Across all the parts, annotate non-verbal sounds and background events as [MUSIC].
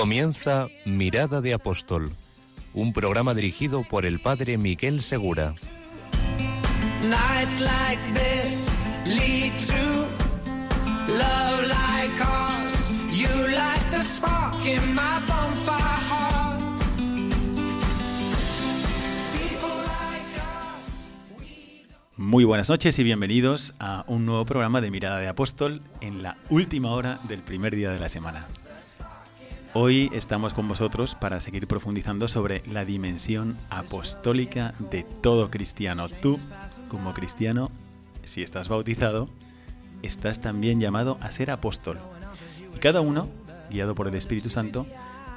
Comienza Mirada de Apóstol, un programa dirigido por el padre Miguel Segura. Muy buenas noches y bienvenidos a un nuevo programa de Mirada de Apóstol en la última hora del primer día de la semana. Hoy estamos con vosotros para seguir profundizando sobre la dimensión apostólica de todo cristiano. Tú, como cristiano, si estás bautizado, estás también llamado a ser apóstol. Y cada uno, guiado por el Espíritu Santo,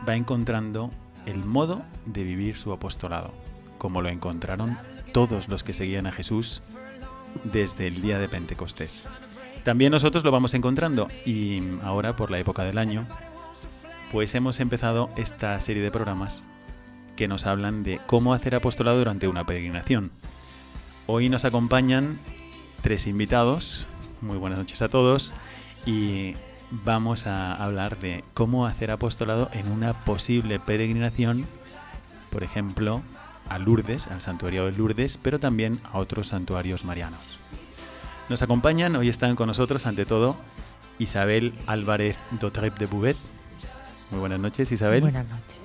va encontrando el modo de vivir su apostolado, como lo encontraron todos los que seguían a Jesús desde el día de Pentecostés. También nosotros lo vamos encontrando y ahora por la época del año, pues hemos empezado esta serie de programas que nos hablan de cómo hacer apostolado durante una peregrinación. Hoy nos acompañan tres invitados, muy buenas noches a todos, y vamos a hablar de cómo hacer apostolado en una posible peregrinación, por ejemplo, a Lourdes, al santuario de Lourdes, pero también a otros santuarios marianos. Nos acompañan, hoy están con nosotros, ante todo, Isabel Álvarez Dotrep de Bouvet. Muy buenas noches, Isabel. Buenas noches.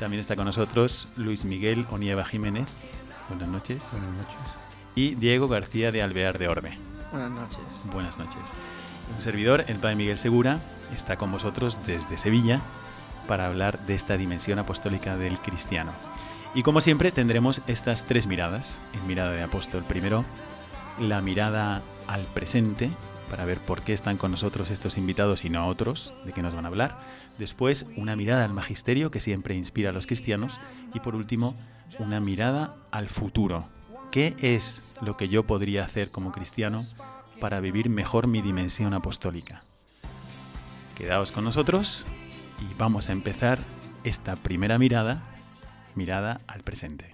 También está con nosotros Luis Miguel Onieva Jiménez. Buenas noches. Buenas noches. Y Diego García de Alvear de Orbe. Buenas noches. Buenas noches. Un servidor, el Padre Miguel Segura, está con vosotros desde Sevilla para hablar de esta dimensión apostólica del cristiano. Y como siempre tendremos estas tres miradas. En mirada de apóstol primero, la mirada al presente, para ver por qué están con nosotros estos invitados y no otros, de qué nos van a hablar. Después, una mirada al magisterio, que siempre inspira a los cristianos. Y por último, una mirada al futuro. ¿Qué es lo que yo podría hacer como cristiano para vivir mejor mi dimensión apostólica? Quedaos con nosotros y vamos a empezar esta primera mirada, mirada al presente.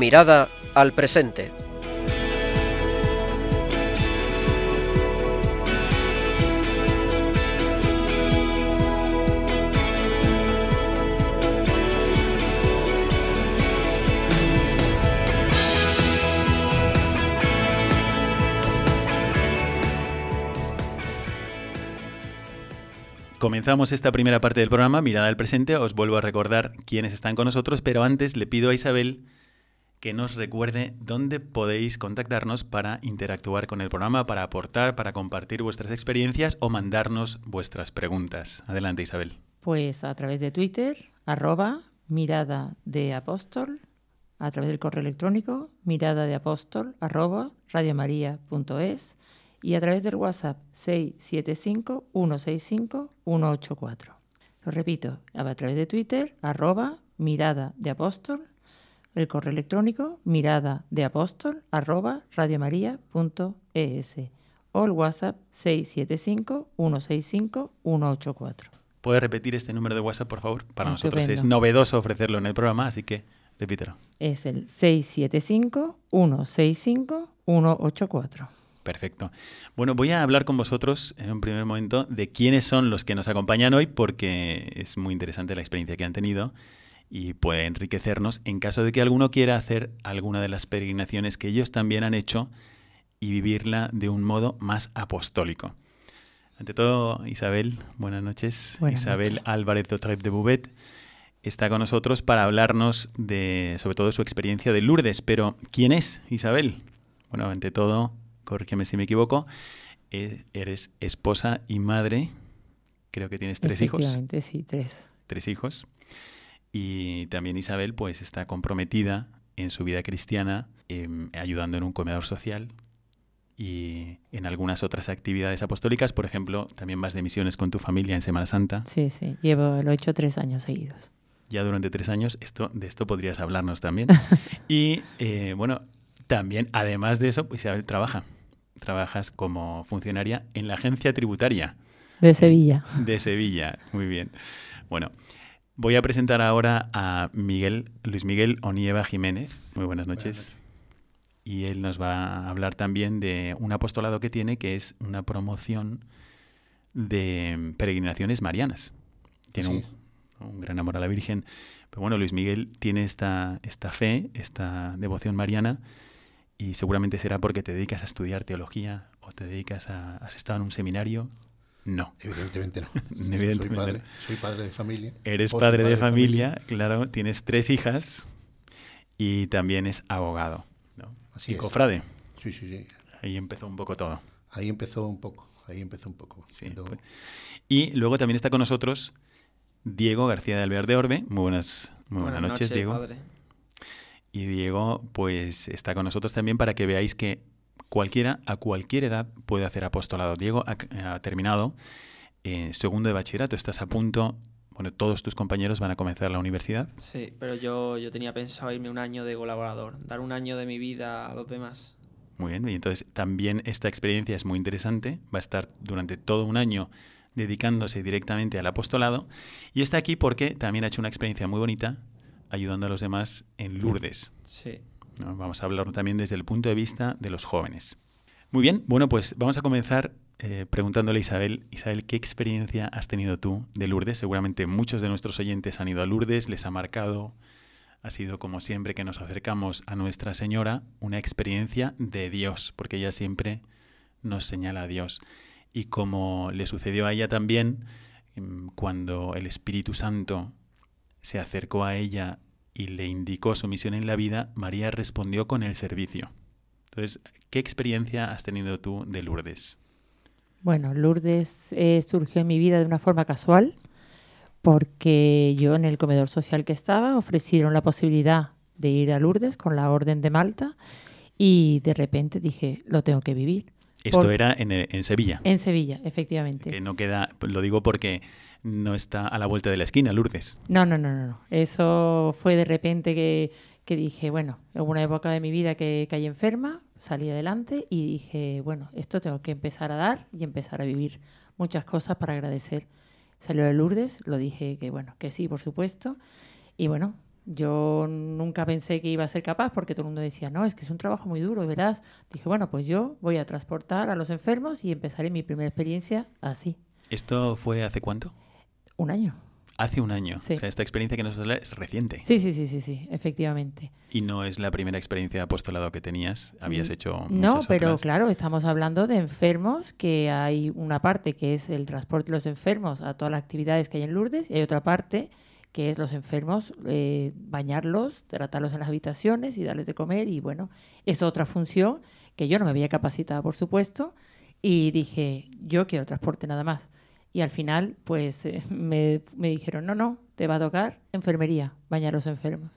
Mirada al presente. Comenzamos esta primera parte del programa, Mirada al Presente. Os vuelvo a recordar quiénes están con nosotros, pero antes le pido a Isabel que nos recuerde dónde podéis contactarnos para interactuar con el programa, para aportar, para compartir vuestras experiencias o mandarnos vuestras preguntas. Adelante, Isabel. Pues a través de Twitter, arroba mirada de apóstol, a través del correo electrónico, mirada de apóstol, arroba radiomaria.es y a través del WhatsApp 675-165-184. Lo repito, a través de Twitter, arroba mirada de apóstol, el correo electrónico mirada de apóstol arroba radiomaria.es o el WhatsApp 675-165-184. ¿Puedes repetir este número de WhatsApp, por favor? Para nosotros es novedoso ofrecerlo en el programa, así que repítelo. Es el 675-165-184. Perfecto. Bueno, voy a hablar con vosotros en un primer momento de quiénes son los que nos acompañan hoy, porque es muy interesante la experiencia que han tenido y puede enriquecernos en caso de que alguno quiera hacer alguna de las peregrinaciones que ellos también han hecho y vivirla de un modo más apostólico. Ante todo, Isabel, buenas noches. Buenas Isabel noches. Álvarez Dotrep de Bouvet está con nosotros para hablarnos de, sobre todo, su experiencia de Lourdes. Pero, ¿quién es Isabel? Bueno, ante todo, corrígeme si me equivoco, eh, eres esposa y madre, creo que tienes tres hijos. Efectivamente, sí, tres. Tres hijos. Y también Isabel, pues, está comprometida en su vida cristiana, em, ayudando en un comedor social y en algunas otras actividades apostólicas. Por ejemplo, también vas de misiones con tu familia en Semana Santa. Sí, sí, llevo, lo he hecho tres años seguidos. Ya durante tres años, esto, de esto podrías hablarnos también. [LAUGHS] y eh, bueno, también, además de eso, pues Isabel trabaja. Trabajas como funcionaria en la agencia tributaria. De Sevilla. De Sevilla, muy bien. Bueno, voy a presentar ahora a Miguel, Luis Miguel Onieva Jiménez. Muy buenas noches. Y él nos va a hablar también de un apostolado que tiene, que es una promoción de peregrinaciones marianas. Tiene un, un gran amor a la Virgen. Pero bueno, Luis Miguel tiene esta, esta fe, esta devoción mariana, y seguramente será porque te dedicas a estudiar teología o te dedicas a... ¿Has estado en un seminario? No. Evidentemente no. Evidentemente [LAUGHS] soy, padre, no. soy padre de familia. Eres padre de familia, claro, tienes tres hijas y también es abogado. ¿no? Así y es. cofrade. Sí, sí, sí. Ahí empezó un poco todo. Ahí empezó un poco. Ahí empezó un poco. Sí, siendo- pues. Y luego también está con nosotros Diego García de Alvear de Orbe. Muy buenas, muy buenas, noches, Diego. padre. Y Diego, pues está con nosotros también para que veáis que cualquiera, a cualquier edad, puede hacer apostolado. Diego ha, ha terminado eh, segundo de bachillerato, estás a punto, bueno, todos tus compañeros van a comenzar la universidad. Sí, pero yo, yo tenía pensado irme un año de colaborador, dar un año de mi vida a los demás. Muy bien, y entonces también esta experiencia es muy interesante. Va a estar durante todo un año dedicándose directamente al apostolado. Y está aquí porque también ha hecho una experiencia muy bonita ayudando a los demás en Lourdes. Sí. Vamos a hablar también desde el punto de vista de los jóvenes. Muy bien, bueno, pues vamos a comenzar eh, preguntándole a Isabel. Isabel, ¿qué experiencia has tenido tú de Lourdes? Seguramente muchos de nuestros oyentes han ido a Lourdes, les ha marcado. Ha sido como siempre que nos acercamos a Nuestra Señora, una experiencia de Dios, porque ella siempre nos señala a Dios. Y como le sucedió a ella también, em, cuando el Espíritu Santo se acercó a ella y le indicó su misión en la vida, María respondió con el servicio. Entonces, ¿qué experiencia has tenido tú de Lourdes? Bueno, Lourdes eh, surgió en mi vida de una forma casual, porque yo en el comedor social que estaba ofrecieron la posibilidad de ir a Lourdes con la Orden de Malta y de repente dije, lo tengo que vivir. Esto Por- era en, en Sevilla, En Sevilla, efectivamente. que no queda, lo digo porque no está a la vuelta de la esquina, Lourdes. No, no, no, no, no. Eso fue de repente que, que dije, bueno, hubo una época de mi vida que caí enferma, salí adelante y dije, bueno, esto tengo que empezar a dar y empezar a vivir muchas cosas para agradecer. Salió de Lourdes, lo dije que bueno, que sí, por supuesto. Y bueno, yo nunca pensé que iba a ser capaz porque todo el mundo decía, no, es que es un trabajo muy duro, verás. Dije, bueno, pues yo voy a transportar a los enfermos y empezaré mi primera experiencia así, ¿Esto fue hace cuánto? un año. Hace un año. Sí. O sea, esta experiencia que nos habla es reciente. Sí, sí, sí, sí, sí, efectivamente. Y no es la primera experiencia de apostolado que tenías. Habías Mm, hecho No, pero otras. claro, estamos hablando de enfermos, que hay una parte que es el transporte de los enfermos a todas las actividades que hay en Lourdes y hay otra parte que es los enfermos, eh, bañarlos, tratarlos en las habitaciones y darles de comer y bueno, es otra función que yo no me había capacitado, por supuesto, y dije, yo quiero transporte nada más. Y al final, pues eh, [LAUGHS] me, me dijeron, no, no, te va a tocar enfermería, bañar a los enfermos.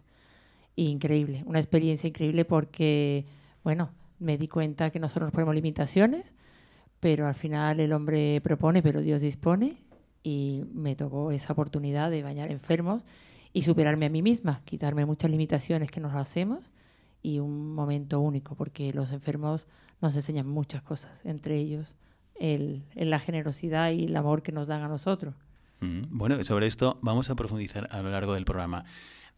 Increíble, una experiencia increíble porque, bueno, me di cuenta que nosotros nos ponemos limitaciones, pero al final el hombre propone, pero Dios dispone, y me tocó esa oportunidad de bañar enfermos y superarme a mí misma, quitarme muchas limitaciones que nos hacemos y un momento único, porque los enfermos nos enseñan muchas cosas, entre ellos el, el- la generosidad y el amor que nos dan a nosotros. Mm, Bueno, sobre esto vamos a profundizar a lo largo del programa.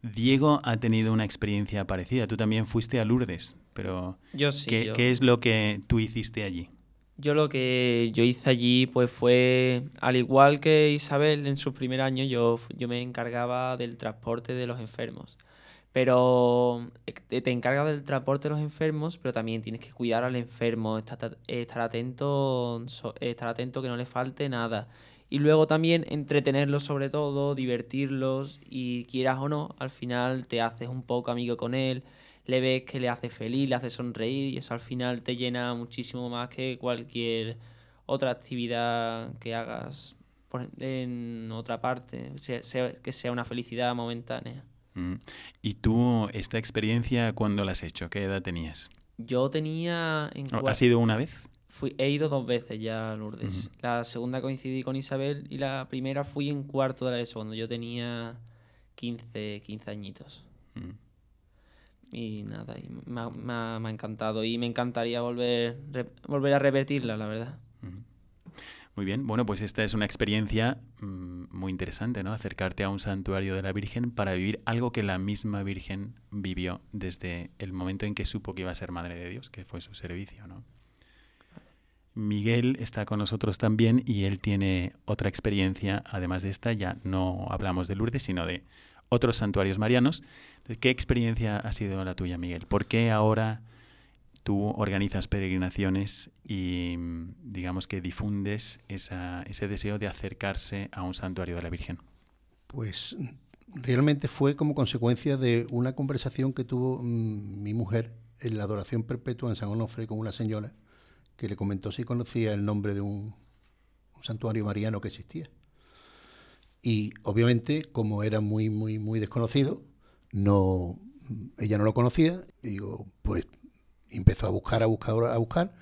Diego ha tenido una experiencia parecida. Tú también fuiste a Lourdes, pero Yo sí. ¿qué, yo, qué es lo que tú hiciste allí? Yo lo que yo hice allí pues fue, al igual que Isabel en su primer año, yo, yo me encargaba del transporte de los enfermos. Pero eh, te encargas del transporte de los enfermos, pero también tienes que cuidar al enfermo, estar, estar atento, estar atento que no le falte nada. Y luego también entretenerlos sobre todo, divertirlos y quieras o no, al final te haces un poco amigo con él, le ves que le hace feliz, le hace sonreír y eso al final te llena muchísimo más que cualquier otra actividad que hagas en otra parte, que sea una felicidad momentánea. Mm. ¿Y tú esta experiencia cuándo la has hecho? ¿Qué edad tenías? Yo tenía... En ¿Ha cua- sido una vez? fui- he ido dos veces ya a Lourdes. La segunda coincidí con Isabel y la primera fui en cuarto de la ESO, cuando yo tenía 15, 15 añitos. Mm. Y nada, y me, ha, encantado y me encantaría volver, volver a repetirla, la verdad. Muy bien, bueno, pues esta es una experiencia mm, muy interesante, ¿no? Acercarte a un santuario de la Virgen para vivir algo que la misma Virgen vivió desde el momento en que supo que iba a ser Madre de Dios, que fue su servicio, ¿no? Miguel está con nosotros también y él tiene otra experiencia, además de esta, ya no hablamos de Lourdes, sino de otros santuarios marianos. ¿Qué experiencia ha sido la tuya, Miguel? ¿Por qué ahora tú organizas peregrinaciones y digamos que difundes esa- ese deseo de acercarse a un santuario de la Virgen? Pues realmente fue como consecuencia de una conversación que tuvo mm, mi mujer en la adoración perpetua en San Onofre con una señora que le comentó si conocía el nombre de un santuario mariano que existía. Y obviamente, como era muy, muy, muy desconocido, no, ella no lo conocía. Y digo, pues empezó a buscar, a buscar, a buscar.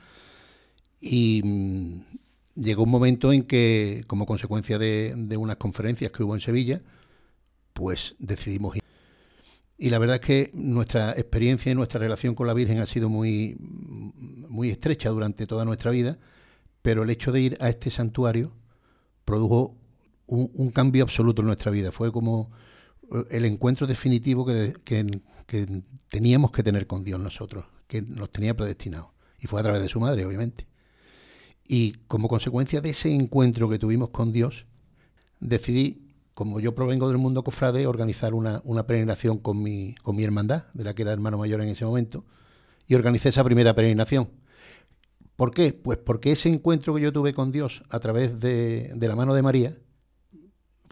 Y mm, llegó un momento en que, como consecuencia de, de unas conferencias que hubo en Sevilla, pues decidimos ir. Y la verdad es que nuestra experiencia y nuestra relación con la Virgen ha sido muy, muy estrecha durante toda nuestra vida, pero el hecho de ir a este santuario produjo un, cambio absoluto en nuestra vida. Fue como eh, el encuentro definitivo que, que- teníamos que tener con Dios nosotros, que nos tenía predestinado. Y fue a través de su madre, obviamente. Y como consecuencia de ese encuentro que tuvimos con Dios, decidí, como yo provengo del mundo cofrade, organizar una, una peregrinación con mi, con mi hermandad, de la que era hermano mayor en ese momento, y organicé esa primera peregrinación. ¿Por qué? Pues porque ese encuentro que yo tuve con Dios a través de, de la mano de María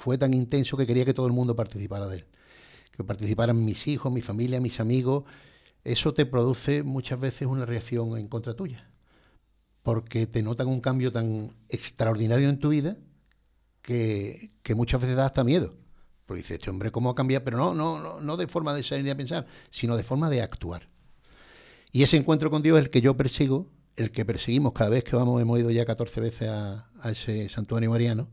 fue tan intenso que quería que todo el mundo participara de él. Que participaran mis hijos, mi familia, mis amigos. Eso te produce muchas veces una reacción en contra tuya. Porque te notan un cambio tan extraordinario en tu vida que, que muchas veces da hasta miedo. Porque dices, este hombre, ¿cómo ha cambiado? Pero no, no, no, no de forma de ni de pensar, sino de forma de actuar. Y ese encuentro con Dios es el que yo persigo, el que perseguimos cada vez que vamos, hemos ido ya 14 veces a, a ese santuario mariano,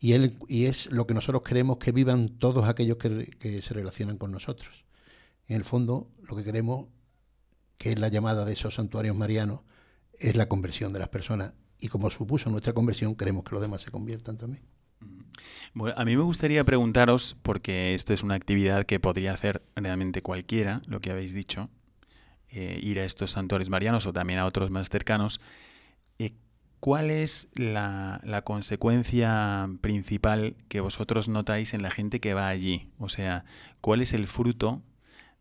y, es lo que nosotros queremos que vivan todos aquellos que, que se relacionan con nosotros. En el fondo, lo que queremos, que es la llamada de esos santuarios marianos, es la conversión de las personas. Y como supuso nuestra conversión, queremos que los demás se conviertan también. Bueno, a mí me gustaría preguntaros, porque esto es una actividad que podría hacer realmente cualquiera, lo que habéis dicho, eh, ir a estos santuarios marianos o también a otros más cercanos, ¿cuál es la, la consecuencia principal que vosotros notáis en la gente que va allí? O sea, ¿cuál es el fruto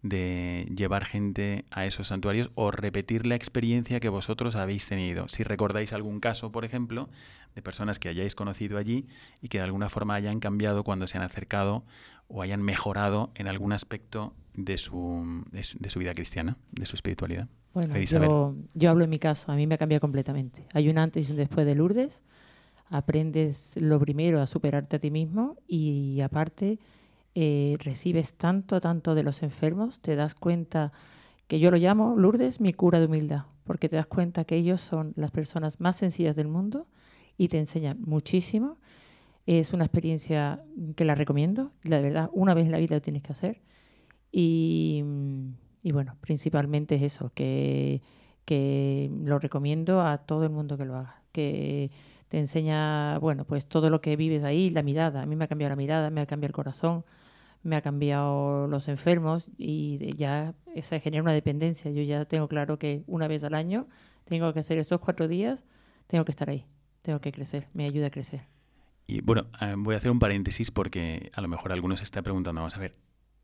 de llevar gente a esos santuarios o repetir la experiencia que vosotros habéis tenido. Si recordáis algún caso, por ejemplo, de personas que hayáis conocido allí y que de alguna forma hayan cambiado cuando se han acercado o hayan mejorado en algún aspecto de su, de su, de su vida cristiana, de su espiritualidad. Bueno, yo, yo hablo en mi caso, a mí me ha cambiado completamente. Hay un antes y un después de Lourdes. Aprendes lo primero a superarte a ti mismo y aparte eh, recibes tanto, tanto de los enfermos, te das cuenta que yo lo llamo Lourdes mi cura de humildad, porque te das cuenta que ellos son las personas más sencillas del mundo y te enseñan muchísimo. Es una experiencia que la recomiendo, la verdad, una vez en la vida lo tienes que hacer. Y, y bueno, principalmente es eso, que, que lo recomiendo a todo el mundo que lo haga, que te enseña, bueno, pues todo lo que vives ahí, la mirada, a mí me ha cambiado la mirada, me ha cambiado el corazón, me ha cambiado los enfermos y ya se genera una dependencia. Yo ya tengo claro que una vez al año tengo que hacer estos cuatro días, tengo que estar ahí, tengo que crecer, me ayuda a crecer. Y bueno, eh, voy a hacer un paréntesis porque a lo mejor algunos se está preguntando, vamos a ver,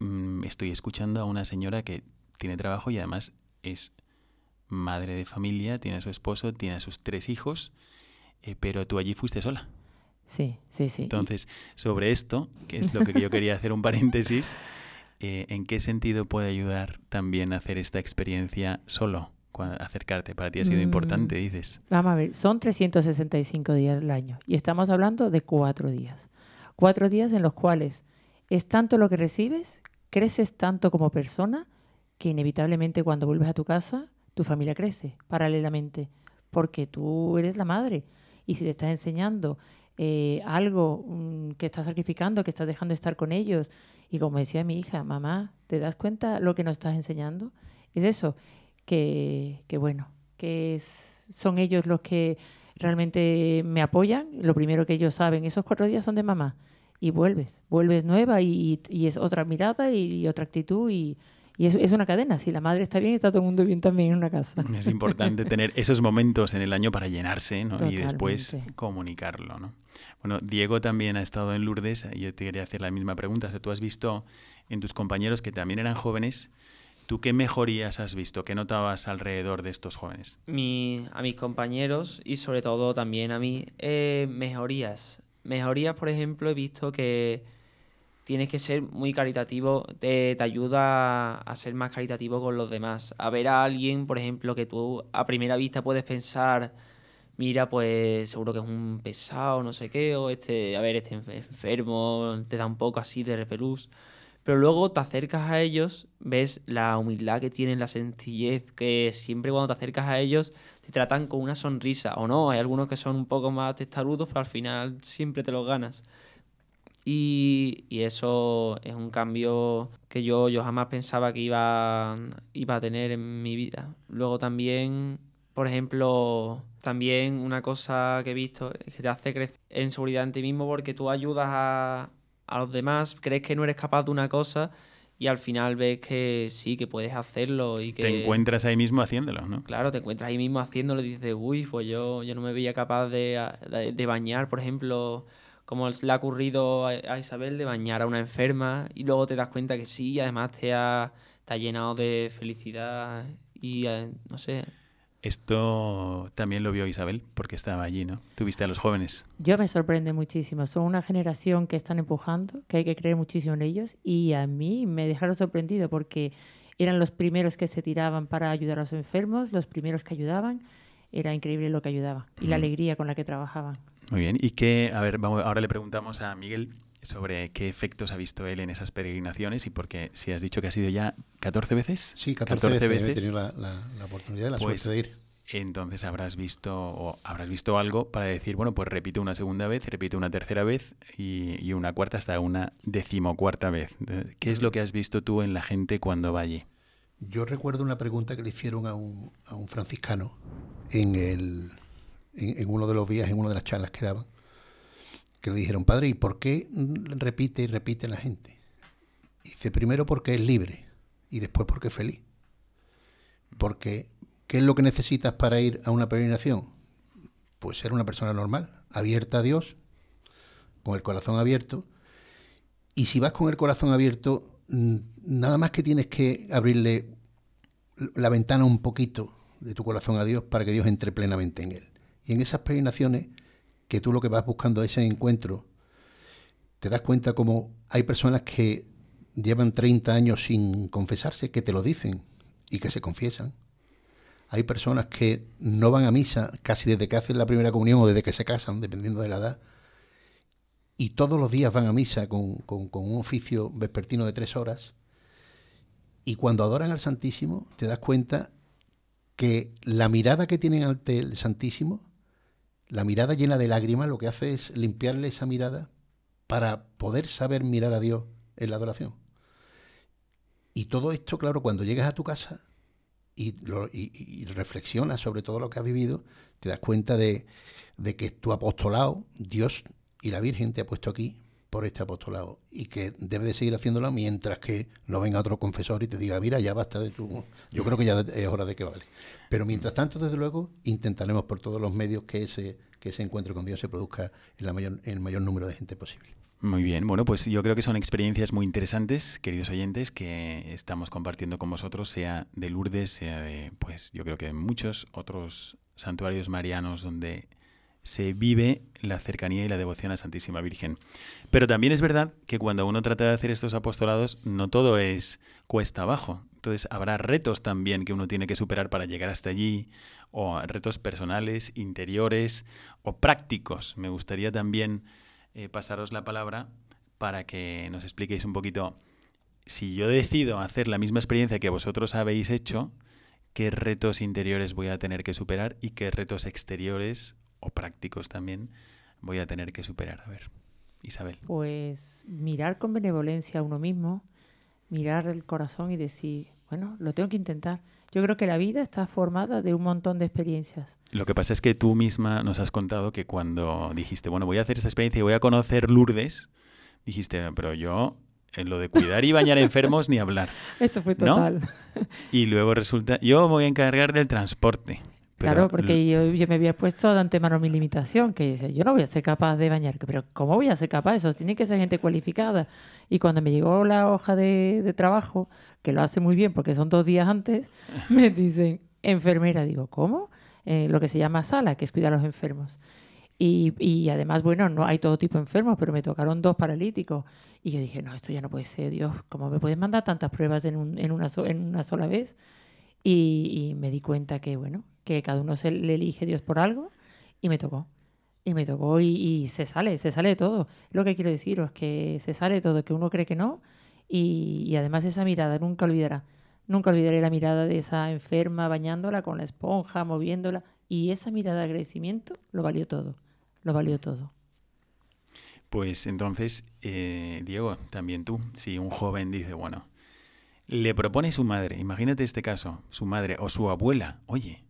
mm, estoy escuchando a una señora que tiene trabajo y además es madre de familia, tiene a su esposo, tiene a sus tres hijos, eh, pero tú allí fuiste sola. Sí, sí, sí. Entonces, sobre esto, que es lo que yo quería hacer un paréntesis, [LAUGHS] eh, ¿en qué sentido puede ayudar también a hacer esta experiencia solo? Acercarte, para ti ha sido Mm. importante, dices. Vamos a ver, son 365 días del año y estamos hablando de cuatro días. Cuatro días en los cuales es tanto lo que recibes creces tanto como persona que inevitablemente cuando vuelves a tu casa, tu familia crece paralelamente, porque tú eres la madre. Y si te estás enseñando eh, algo mm, que estás sacrificando, que estás dejando de estar con ellos, y como decía mi hija, mamá, ¿te das cuenta lo que nos estás enseñando? Es eso, que, que bueno, que son ellos los que realmente me apoyan. Lo primero que ellos saben, esos cuatro días son de mamá. Y vuelves, vuelves nueva y, y es otra mirada y, otra actitud y, y es, es, una cadena. Si la madre está bien, está todo el mundo bien también en una casa. [LAUGHS] Es importante tener esos momentos en el año para llenarse ¿no? y después comunicarlo. ¿no? Bueno, Diego también ha estado en Lourdes. Yo te quería hacer la misma pregunta. O tú has visto en tus compañeros que también eran jóvenes ¿Tú qué mejorías has visto? ¿Qué notabas alrededor de estos jóvenes? Mi, a mis compañeros y sobre todo también a mí, eh, mejorías. Mejorías, por ejemplo, he visto que tienes que ser muy caritativo, te, ayuda a ser más caritativo con los demás. A ver a alguien, por ejemplo, que tú a primera vista puedes pensar, mira, pues seguro que es un pesado, no sé qué, o este, a ver, este enfermo, te da un poco así de repelús pero luego te acercas a ellos, ves la humildad que tienen, la sencillez, que siempre cuando te acercas a ellos te tratan con una sonrisa, o no, hay algunos que son un poco más testarudos, pero al final siempre te los ganas. Y, eso es un cambio que yo, yo jamás pensaba que iba, iba a tener en mi vida. Luego también, por ejemplo, también una cosa que he visto es que te hace crecer en seguridad en ti mismo porque tú ayudas a, a los demás, crees que no eres capaz de una cosa y al final ves que sí, que puedes hacerlo y que... Te encuentras ahí mismo haciéndolo, ¿no? Claro, te encuentras ahí mismo haciéndolo y dices, uy, pues yo, yo no me veía capaz de, de, bañar, por ejemplo, como le ha ocurrido a, Isabel, de bañar a una enferma y luego te das cuenta que sí, y además te ha, te ha llenado de felicidad y, eh, no sé, esto también lo vio Isabel, porque estaba allí, ¿no? Tuviste a los jóvenes. Yo me sorprende muchísimo. Son una generación que están empujando, que hay que creer muchísimo en ellos. Y a mí me dejaron sorprendido porque eran los primeros que se tiraban para ayudar a los enfermos, los primeros que ayudaban. Era increíble lo que ayudaban y la alegría con la que trabajaban. Muy bien. Y que, a ver, vamos, ahora le preguntamos a Miguel sobre qué efectos ha visto él en esas peregrinaciones y porque si has dicho que ha sido ya 14 veces. Sí, 14, veces, he tenido la, la, oportunidad, la pues, suerte de ir. Entonces habrás visto o habrás visto algo para decir, bueno, pues repito una segunda vez, repito una tercera vez y, y una cuarta hasta una decimocuarta vez. ¿Qué es lo que has visto tú en la gente cuando va allí? Yo recuerdo una pregunta que le hicieron a un, a un franciscano en, el, en, en uno de los días, en una de las charlas que daban que le dijeron, padre, ¿y por qué repite y repite la gente? dice, primero porque es libre y después porque es feliz. Porque, ¿qué es lo que necesitas para ir a una peregrinación? Pues ser una persona normal, abierta a Dios, con el corazón abierto. Y si vas con el corazón abierto, nada más que tienes que abrirle la ventana un poquito de tu corazón a Dios para que Dios entre plenamente en él. Y en esas peregrinaciones que tú lo que vas buscando es ese encuentro, te das cuenta como hay personas que llevan 30 años sin confesarse, que te lo dicen y que se confiesan. Hay personas que no van a misa casi desde que hacen la primera comunión o desde que se casan, dependiendo de la edad, y todos los días van a misa con, con un oficio vespertino de tres horas, y cuando adoran al Santísimo te das cuenta que la mirada que tienen ante el Santísimo la mirada llena de lágrimas lo que hace es limpiarle esa mirada para poder saber mirar a Dios en la adoración. Y todo esto, claro, cuando llegas a tu casa y, reflexionas sobre todo lo que has vivido, te das cuenta de, de que tu apostolado, Dios y la Virgen te ha puesto aquí por este apostolado y que debe de seguir haciéndolo mientras que no venga otro confesor y te diga, mira, ya basta de tu... Yo creo que ya es hora de que vale. Pero mientras tanto, desde luego, intentaremos por todos los medios que ese, que ese encuentro con Dios se produzca en, la mayor, en el mayor número de gente posible. Muy bien, bueno, pues yo creo que son experiencias muy interesantes, queridos oyentes, que estamos compartiendo con vosotros, sea de Lourdes, sea de, pues yo creo que muchos otros santuarios marianos donde se vive la cercanía y la devoción a Santísima Virgen. Pero también es verdad que cuando uno trata de hacer estos apostolados, no todo es cuesta abajo. Entonces habrá retos también que uno tiene que superar para llegar hasta allí, o retos personales, interiores o prácticos. Me gustaría también eh, pasaros la palabra para que nos expliquéis un poquito si yo decido hacer la misma experiencia que vosotros habéis hecho, ¿qué retos interiores voy a tener que superar y qué retos exteriores o prácticos también voy a tener que superar? A ver, Isabel. Pues mirar con benevolencia a uno mismo, mirar el corazón y decir, bueno, lo tengo que intentar. Yo creo que la vida está formada de un montón de experiencias. Lo que pasa es que tú misma nos has contado que cuando dijiste, bueno, voy a hacer esta experiencia y voy a conocer Lourdes, dijiste, pero yo en lo de cuidar y bañar enfermos ni hablar. [LAUGHS] Eso fue ¿No? total. Y luego resulta, yo me voy a encargar del transporte. Pero Claro, porque yo, yo me había puesto de antemano mi limitación, que dice, yo no voy a ser capaz de bañar, pero ¿cómo voy a ser capaz? Eso tiene que ser gente cualificada. Y cuando me llegó la hoja de, de trabajo, que lo hace muy bien porque son dos días antes, [LAUGHS] me dicen enfermera. Digo, ¿cómo? Eh, lo que se llama sala, que es cuidar a los enfermos. Y, y además, bueno, no hay todo tipo de enfermos, pero me tocaron dos paralíticos. Y yo dije, no, esto ya no puede ser, Dios, ¿cómo me puedes mandar tantas pruebas en, un- en, una, so- en una sola vez? Y, y me di cuenta que, bueno, que cada uno se le elige Dios por algo y me tocó. Y me tocó y, se sale, se sale de todo. Lo que quiero deciros es que se sale de todo, que uno cree que no. Y, y además esa mirada nunca olvidará. Nunca olvidaré la mirada de esa enferma bañándola con la esponja, moviéndola. Y esa mirada de agradecimiento lo valió todo. Lo valió todo. Pues entonces, eh, Diego, también tú, si un joven dice, bueno, le propone su madre, imagínate este caso, su madre o su abuela, oye,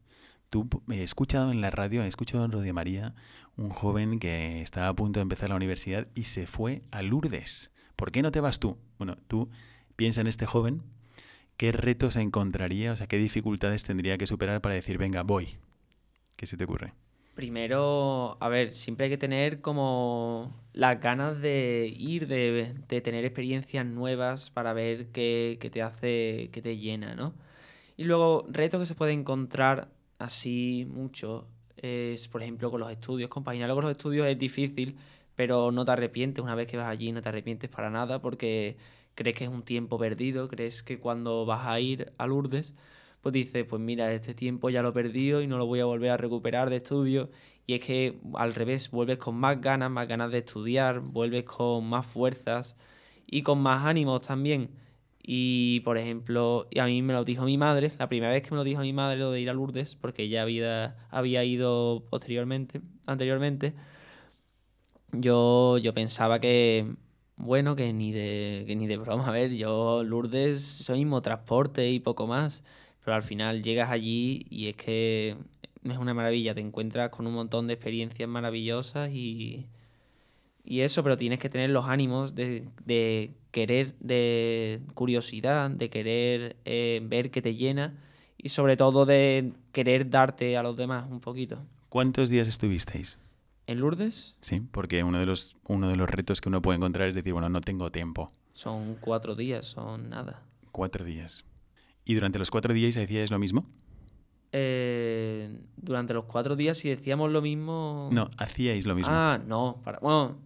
tú he escuchado en la radio, he escuchado en Radio María, un joven que estaba a punto de empezar la universidad y se fue a Lourdes. ¿Por qué no te vas tú? Bueno, tú piensa en este joven, ¿qué retos encontraría, o sea, qué dificultades tendría que superar para decir, venga, voy? ¿Qué se te ocurre? Primero, a ver, siempre hay que tener como las ganas de ir, de, de tener experiencias nuevas para ver qué, qué te hace, qué te llena, ¿no? Y luego, retos que se pueden encontrar así mucho es, por ejemplo, con los estudios. Compaginarlo con los estudios es difícil, pero no te arrepientes. Una vez que vas allí, no te arrepientes para nada porque crees que es un tiempo perdido, crees que cuando vas a ir a Lourdes pues dices, pues mira, este tiempo ya lo he perdido y no lo voy a volver a recuperar de estudio. Y es que al revés, vuelves con más ganas, más ganas de estudiar, vuelves con más fuerzas y con más ánimos también. Y por ejemplo, a mí me lo dijo mi madre, la primera vez que me lo dijo mi madre lo de ir a Lourdes, porque ella había, había ido posteriormente, anteriormente, yo, yo pensaba que, bueno, que ni de, que ni de broma, a ver, yo Lourdes soy mismo transporte y poco más. Pero al final llegas allí y es que es una maravilla, te encuentras con un montón de experiencias maravillosas y, y eso, pero tienes que tener los ánimos de, de querer, de curiosidad, de querer eh, ver que te llena y sobre todo de querer darte a los demás un poquito. ¿Cuántos días estuvisteis? En Lourdes Sí, porque uno de los uno de los retos que uno puede encontrar es decir, bueno, no tengo tiempo. son cuatro días, son nada. Cuatro días. ¿Y durante los cuatro días hacíais lo mismo? Eh, durante los cuatro días, si decíamos lo mismo... No, hacíais lo mismo. Ah, no. Para, bueno,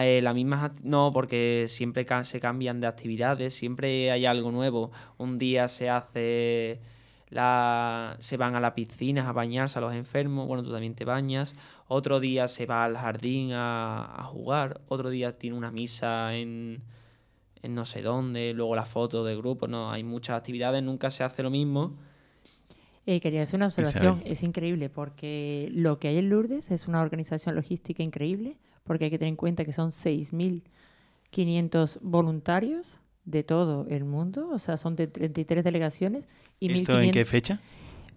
eh, las mismas... No, porque siempre ca- se cambian de actividades, siempre hay algo nuevo. Un día se hace... La, se van a la piscina a bañarse a los enfermos, bueno, tú también te bañas. Otro día se va al jardín a, a jugar. Otro día tiene una misa en, en no sé dónde. Luego la foto de grupo. No, hay muchas actividades, nunca se hace lo mismo. Eh, quería hacer una observación. Es increíble porque lo que hay en Lourdes es una organización logística increíble porque hay que tener en cuenta que son 6.500 voluntarios de todo el mundo, o sea, son de 33 delegaciones. Y ¿Esto en 1.500 qué fecha?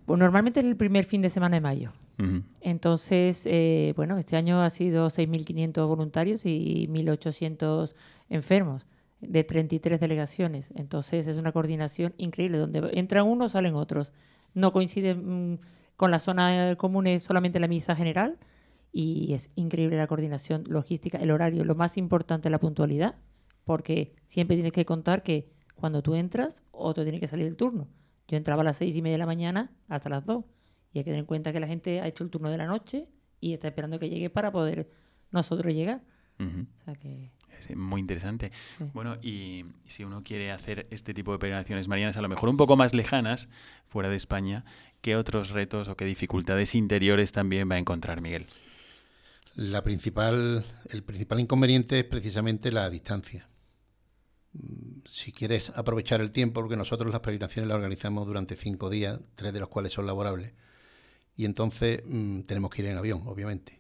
Pues normalmente es el primer fin de semana de mayo. Ujú. Entonces, eh, bueno, este año ha sido 6.500 voluntarios y 1.800 enfermos de 33 delegaciones. Entonces, es una coordinación increíble, donde entran unos, salen otros. No coincide mm, con la zona común, es solamente la misa general y es increíble la coordinación logística, el horario. Lo más importante es la puntualidad, porque siempre tienes que contar que cuando tú entras, otro tiene que salir del turno. Yo entraba a las seis y media de la mañana hasta las dos. Y hay que tener en cuenta que la gente ha hecho el turno de la noche y está esperando que llegue para poder nosotros llegar. O sea que Es muy interesante. sí. Bueno, y si uno quiere hacer este tipo de peregrinaciones marianas, a lo mejor un poco más lejanas, fuera de España, ¿qué otros retos o qué dificultades interiores también va a encontrar Miguel? La principal, el principal inconveniente es precisamente la distancia. mm, si quieres aprovechar el tiempo, porque nosotros las peregrinaciones las organizamos durante cinco días, tres de los cuales son laborables, y entonces mm, tenemos que ir en avión, obviamente.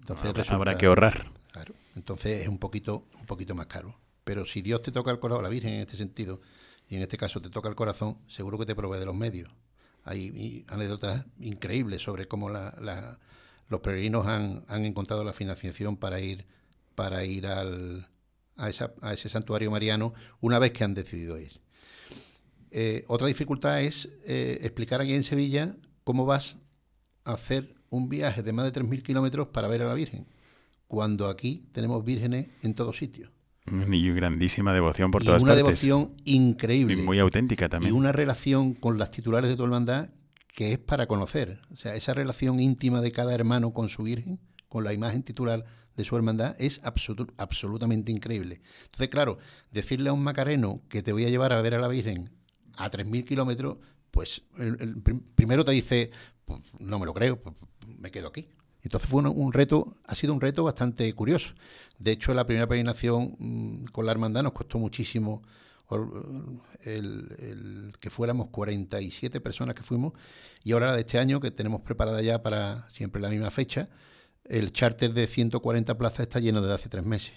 Entonces Habrá- resulta- Habrá que ahorrar. Claro, entonces es un poquito, un poquito más caro. Pero si Dios te toca el corazón, la Virgen en este sentido, y en este caso te toca el corazón, seguro que te provee de los medios. Hay anécdotas increíbles sobre cómo la- la- los peregrinos han, han encontrado la financiación para ir, para ir al, a, esa- a ese santuario mariano una vez que han decidido ir. Eh, otra dificultad es eh, explicar aquí en Sevilla cómo vas a hacer un viaje de más de 3.000 kilómetros para ver a la Virgen, cuando aquí tenemos vírgenes en todos sitios. Y grandísima devoción por y todas una partes. devoción increíble. Y muy auténtica y también. una relación con las titulares de tu hermandad que es para conocer. O sea, esa relación íntima de cada hermano con su Virgen, con la imagen titular de su hermandad, es absolu- absolutamente increíble. Entonces, claro, decirle a un macareno que te voy a llevar a ver a la Virgen a 3.000 kilómetros, pues primero te dice, pues, no me lo creo, pues, me quedo aquí. Entonces fue un, reto, ha sido un reto bastante curioso. De hecho, la primera peregrinación mm, con la hermandad nos costó muchísimo el, el que fuéramos 47 personas que fuimos y ahora de este año que tenemos preparada ya para siempre la misma fecha, el charter de 140 plazas está lleno desde hace tres meses.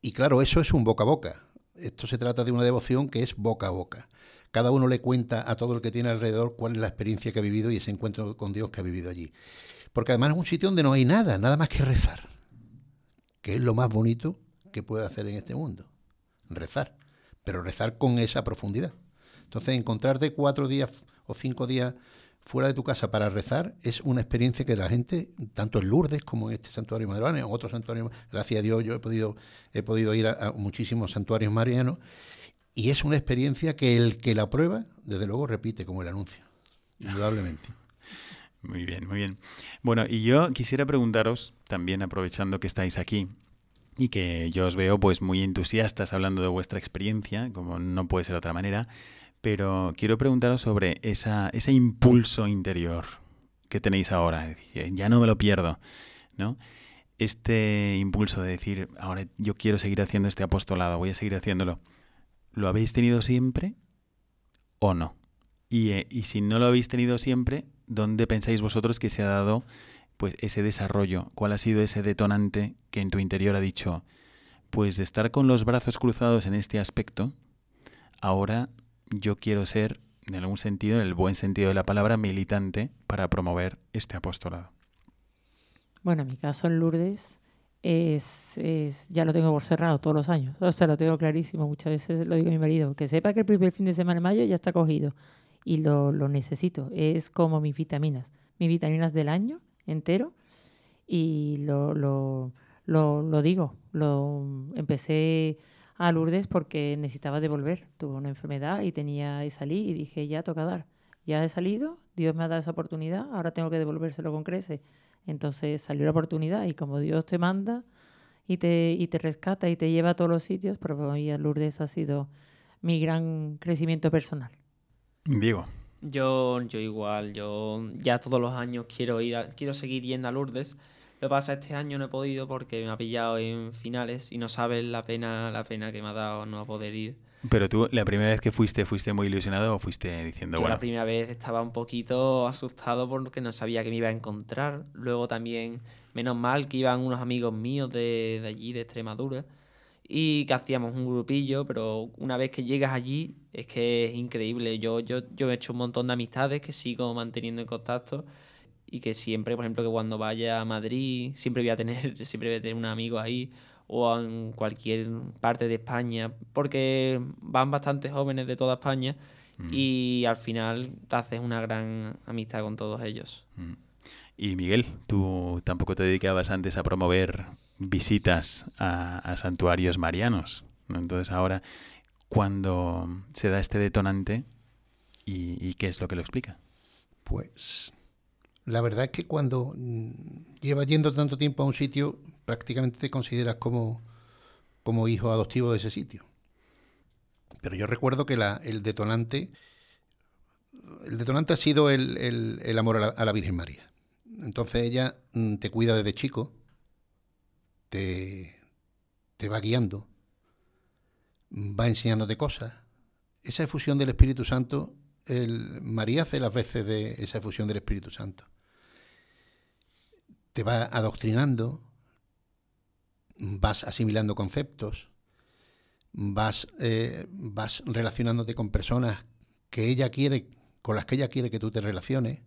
Y claro, eso es un boca a boca. Esto se trata de una devoción que es boca a boca. Cada uno le cuenta a todo el que tiene alrededor cuál es la experiencia que ha vivido y ese encuentro con Dios que ha vivido allí. Porque además es un sitio donde no hay nada, nada más que rezar, que es lo más bonito que puede hacer en este mundo, rezar, pero rezar con esa profundidad. Entonces, encontrarte cuatro días o cinco días fuera de tu casa para rezar es una experiencia que la gente, tanto en Lourdes como en este santuario madrileño, en otros santuarios, gracias a Dios yo he podido, he podido ir a, a muchísimos santuarios marianos, y es una experiencia que el que la prueba, desde luego repite como el anuncio, indudablemente. [LAUGHS] Muy bien, muy bien. Bueno, y yo quisiera preguntaros, también aprovechando que estáis aquí y que yo os veo pues muy entusiastas hablando de vuestra experiencia, como no puede ser de otra manera, pero quiero preguntaros sobre ese impulso interior que tenéis ahora. Ya no me lo pierdo, ¿no? Este impulso de decir, ahora yo quiero seguir haciendo este apostolado, voy a seguir haciéndolo. ¿Lo habéis tenido siempre o no? Y, eh, y si no lo habéis tenido siempre, ¿dónde pensáis vosotros que se ha dado pues ese desarrollo? ¿Cuál ha sido ese detonante que en tu interior ha dicho, pues de estar con los brazos cruzados en este aspecto, ahora yo quiero ser, en algún sentido, en el buen sentido de la palabra, militante para promover este apostolado? Bueno, en mi caso en Lourdes es, es- ya lo tengo por cerrado todos los años. O sea, lo tengo clarísimo. Muchas veces lo digo a mi marido, que sepa que el primer fin de semana de mayo ya está cogido y lo, lo necesito. Es como mis vitaminas, mis vitaminas del año entero y lo, lo, lo, digo. Lo empecé a Lourdes porque necesitaba devolver. Tuve una enfermedad y tenía y salí y dije ya toca dar. Ya he salido, Dios me ha dado esa oportunidad, ahora tengo que devolvérselo con creces. Entonces salió la oportunidad y como Dios te manda y te, y te rescata y te lleva a todos los sitios, pero para mí Lourdes ha sido mi gran crecimiento personal. Diego. Yo, yo igual, yo ya todos los años quiero ir, a- quiero seguir yendo a Lourdes. Lo que pasa este año no he podido porque me ha pillado en finales y no sabes la pena, la pena que me ha dado no poder ir. Pero tú, la primera vez que fuiste, ¿fuiste muy ilusionado o fuiste diciendo, Yo bueno, la primera vez estaba un poquito asustado porque no sabía que me iba a encontrar. Luego también, menos mal que iban unos amigos míos de, de allí, de Extremadura, y que hacíamos un grupillo, pero una vez que llegas allí es que es increíble. Yo, yo, yo he hecho un montón de amistades que sigo manteniendo en contacto y que siempre, por ejemplo, que cuando vaya a Madrid, siempre voy a tener, [LAUGHS] siempre voy a tener un amigo ahí o en cualquier parte de España, porque van bastantes jóvenes de toda España Mm. y al final te haces una gran amistad con todos ellos. Mm. Y Miguel, tú tampoco te dedicabas antes a promover visitas a, a santuarios marianos. ¿no? Entonces ahora, cuando se da este detonante, ¿y, qué es lo que lo explica? Pues la verdad es que cuando mm, llevas yendo tanto tiempo a un sitio, prácticamente te consideras como, como hijo adoptivo de ese sitio. Pero yo recuerdo que la, el detonante, el detonante ha sido el, el- el amor a la, a la Virgen María. Entonces ella mm, te cuida desde chico, te, te va guiando, va enseñándote cosas. Esa efusión del Espíritu Santo, el, María hace las veces de esa efusión del Espíritu Santo. Te va adoctrinando, vas asimilando conceptos, vas, eh, vas relacionándote con personas que ella quiere, con las que ella quiere que tú te relaciones,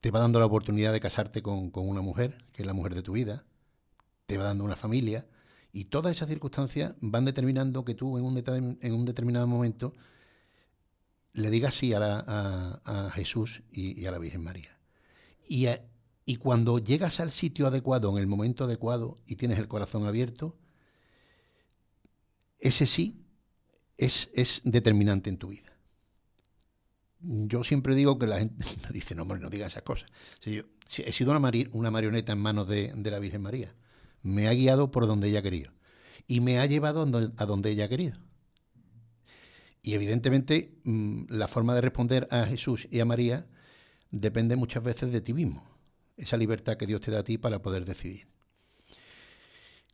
te va dando la oportunidad de casarte con, una mujer, que es la mujer de tu vida, te va dando una familia, y todas esas circunstancias van determinando que tú en un, en un determinado momento le digas sí a, Jesús y, a la Virgen María. Y, y cuando llegas al sitio adecuado, en el momento adecuado, y tienes el corazón abierto, ese sí es, es determinante en tu vida. Yo siempre digo que la gente [LAUGHS] dice, no, no diga esas cosas. he sido una, una marioneta en manos de, la Virgen María. Me ha guiado por donde ella querido. Y me ha llevado a donde ella querido. Y evidentemente mm, la forma de responder a Jesús y a María depende muchas veces de ti mismo. Esa libertad que Dios te da a ti para poder decidir.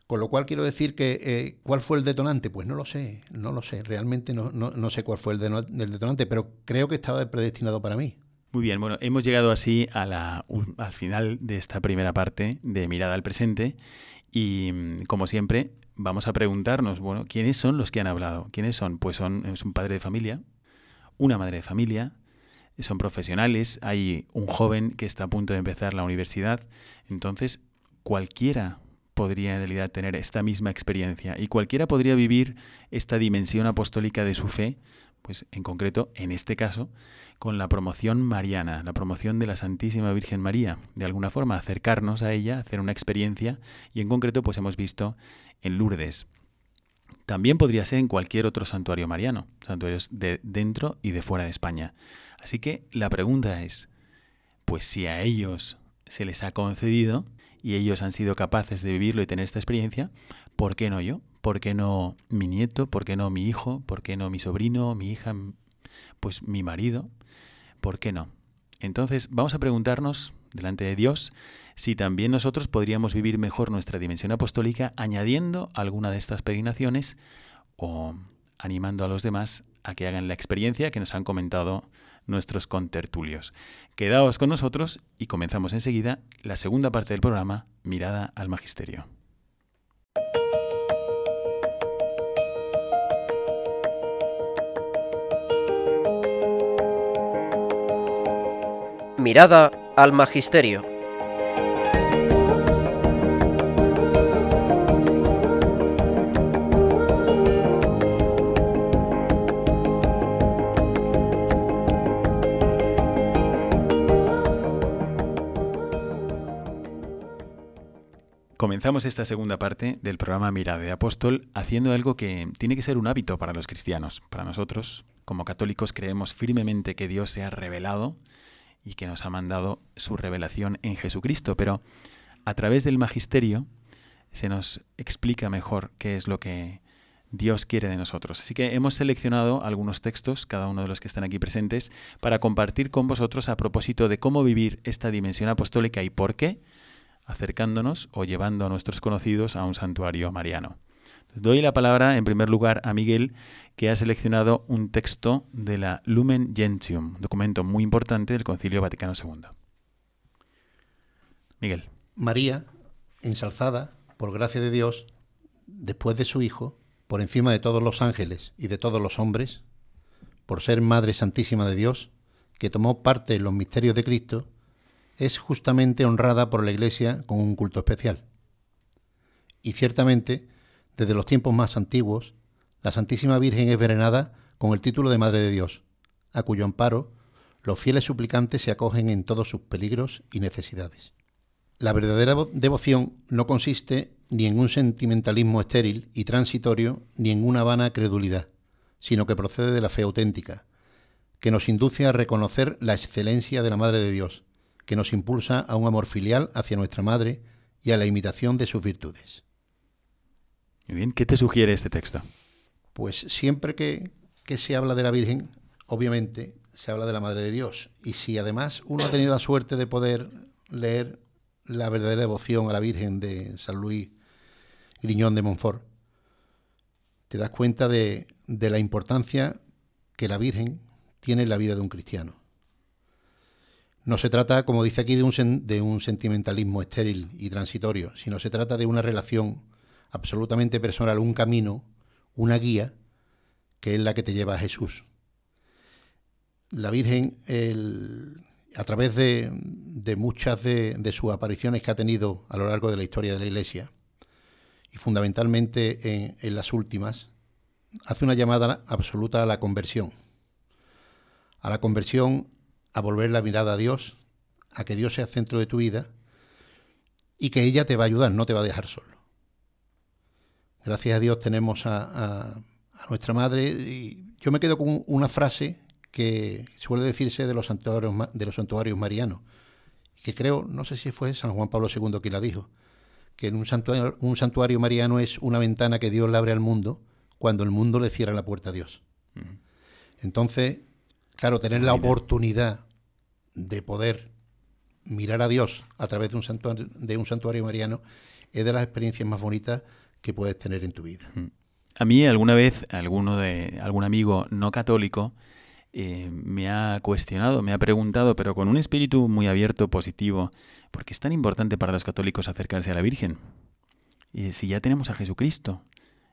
Con lo cual quiero decir que, eh, ¿cuál fue el detonante? Pues no lo sé, no lo sé. Realmente no, sé cuál fue el, detonante, pero creo que estaba predestinado para mí. Muy bien, bueno, hemos llegado así a la, al final de esta primera parte de Mirada al Presente y, mm, como siempre, vamos a preguntarnos, bueno, ¿quiénes son los que han hablado? ¿Quiénes son? Pues son es un padre de familia, una madre de familia, son profesionales, hay un joven que está a punto de empezar la universidad, entonces cualquiera podría en realidad tener esta misma experiencia y cualquiera podría vivir esta dimensión apostólica de su fe, pues en concreto, en este caso, con la promoción mariana, la promoción de la Santísima Virgen María, de alguna forma acercarnos a ella, hacer una experiencia y en concreto pues hemos visto en Lourdes. También podría ser en cualquier otro santuario mariano, santuarios de dentro y de fuera de España. Así que la pregunta es, pues si a ellos se les ha concedido, y ellos han sido capaces de vivirlo y tener esta experiencia, ¿por qué no yo? ¿Por qué no mi nieto? ¿Por qué no mi hijo? ¿Por qué no mi sobrino, mi hija, pues mi marido? ¿Por qué no? Entonces vamos a preguntarnos delante de Dios si también nosotros podríamos vivir mejor nuestra dimensión apostólica añadiendo alguna de estas peregrinaciones o animando a los demás a que hagan la experiencia que nos han comentado nuestros contertulios. Quedaos con nosotros y comenzamos enseguida la segunda parte del programa, Mirada al Magisterio. Mirada al Magisterio. Comenzamos esta segunda parte del programa Mirada de Apóstol haciendo algo que tiene que ser un hábito para los cristianos. Para nosotros, como católicos, creemos firmemente que Dios se ha revelado y que nos ha mandado su revelación en Jesucristo, pero a través del magisterio se nos explica mejor qué es lo que Dios quiere de nosotros. Así que hemos seleccionado algunos textos, cada uno de los que están aquí presentes, para compartir con vosotros a propósito de cómo vivir esta dimensión apostólica y por qué acercándonos o llevando a nuestros conocidos a un santuario mariano. Doy la palabra en primer lugar a Miguel, que ha seleccionado un texto de la Lumen Gentium, documento muy importante del Concilio Vaticano II. Miguel. María, ensalzada por gracia de Dios, después de su Hijo, por encima de todos los ángeles y de todos los hombres, por ser Madre Santísima de Dios, que tomó parte en los misterios de Cristo, es justamente honrada por la Iglesia con un culto especial. Y ciertamente, desde los tiempos más antiguos, la Santísima Virgen es venerada con el título de Madre de Dios, a cuyo amparo los fieles suplicantes se acogen en todos sus peligros y necesidades. La verdadera devoción no consiste ni en un sentimentalismo estéril y transitorio, ni en una vana credulidad, sino que procede de la fe auténtica, que nos induce a reconocer la excelencia de la Madre de Dios, que nos impulsa a un amor filial hacia nuestra Madre y a la imitación de sus virtudes. ¿Qué te sugiere este texto? Pues siempre que, se habla de la Virgen, obviamente se habla de la Madre de Dios. Y si además uno ha tenido la suerte de poder leer la verdadera devoción a la Virgen de San Luis Griñón de Montfort, te das cuenta de, la importancia que la Virgen tiene en la vida de un cristiano. No se trata, como dice aquí, de un sentimentalismo estéril y transitorio, sino se trata de una relación absolutamente personal, un camino, una guía, que es la que te lleva a Jesús. La Virgen, el- a través de, muchas de, sus apariciones que ha tenido a lo largo de la historia de la Iglesia, y fundamentalmente en, las últimas, hace una llamada absoluta a la conversión. A la conversión, a volver la mirada a Dios, a que Dios sea centro de tu vida y que ella te va a ayudar, no te va a dejar solo. Gracias a Dios tenemos a, a- a nuestra madre y yo me quedo con una frase que suele decirse de los santuarios, de los santuarios marianos, que creo, no sé si fue San Juan Pablo II quien la dijo, que en un santuario, un santuario mariano es una ventana que Dios le abre al mundo cuando el mundo le cierra la puerta a Dios. Entonces, claro, tener la oportunidad de poder mirar a Dios a través de un santuario, de un santuario mariano es de las experiencias más bonitas que puedes tener en tu vida. A mí alguna vez alguno de algún amigo no católico eh, me ha cuestionado, me ha preguntado, pero con un espíritu muy abierto, positivo, ¿por qué es tan importante para los católicos acercarse a la Virgen? Y si ya tenemos a Jesucristo,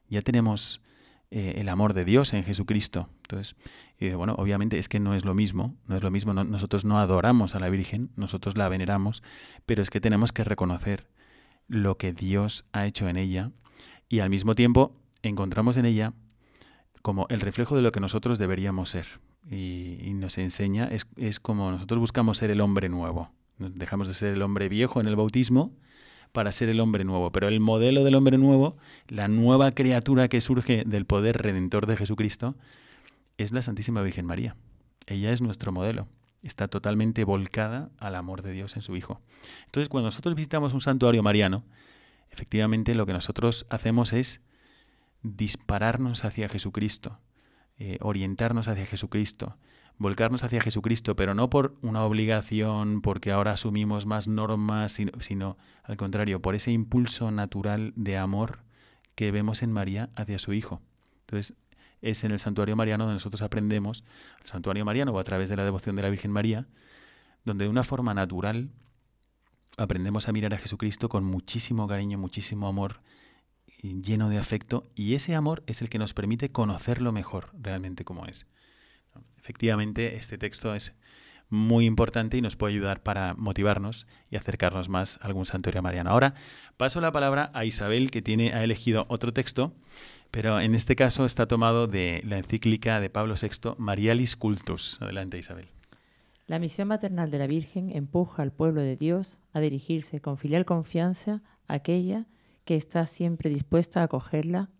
ya tenemos eh, el amor de Dios en Jesucristo. Entonces, bueno, obviamente es que no es lo mismo, no es lo mismo, no- nosotros no adoramos a la Virgen, nosotros la veneramos, pero es que tenemos que reconocer lo que Dios ha hecho en ella y al mismo tiempo encontramos en ella como el reflejo de lo que nosotros deberíamos ser. Y, nos enseña, es, es como nosotros buscamos ser el hombre nuevo. Dejamos de ser el hombre viejo en el bautismo para ser el hombre nuevo. Pero el modelo del hombre nuevo, la nueva criatura que surge del poder redentor de Jesucristo, es la Santísima Virgen María. Ella es nuestro modelo. Está totalmente volcada al amor de Dios en su Hijo. Entonces, cuando nosotros visitamos un santuario mariano, efectivamente lo que nosotros hacemos es dispararnos hacia Jesucristo, eh, orientarnos hacia Jesucristo, volcarnos hacia Jesucristo, pero no por una obligación, porque ahora asumimos más normas, sino, sino al contrario, por ese impulso natural de amor que vemos en María hacia su Hijo. Entonces, es en el santuario mariano donde nosotros aprendemos, el santuario mariano o a través de la devoción de la Virgen María, donde de una forma natural aprendemos a mirar a Jesucristo con muchísimo cariño, muchísimo amor, lleno de afecto, y ese amor es el que nos permite conocerlo mejor realmente como es. Efectivamente, este texto es muy importante y nos puede ayudar para motivarnos y acercarnos más a algún santuario mariano. Ahora paso la palabra a Isabel, que tiene, ha elegido otro texto, pero en este caso está tomado de la encíclica de Pablo VI, Marialis Cultus. Adelante, Isabel. La misión maternal de la Virgen empuja al pueblo de Dios a dirigirse con filial confianza a aquella que está siempre dispuesta a acogerla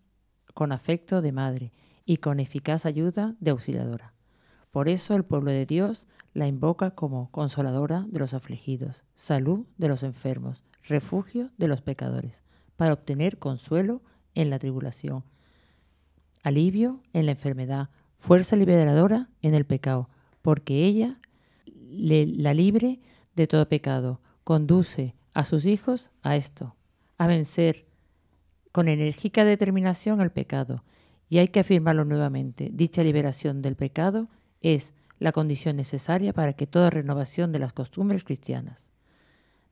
con afecto de madre y con eficaz ayuda de auxiliadora. Por eso el pueblo de Dios la invoca como consoladora de los afligidos, salud de los enfermos, refugio de los pecadores, para obtener consuelo en la tribulación, alivio en la enfermedad, fuerza liberadora en el pecado, porque ella la libre de todo pecado, conduce a sus hijos a esto, a vencer con enérgica determinación el pecado. Y hay que afirmarlo nuevamente, dicha liberación del pecado es la condición necesaria para que toda renovación de las costumbres cristianas.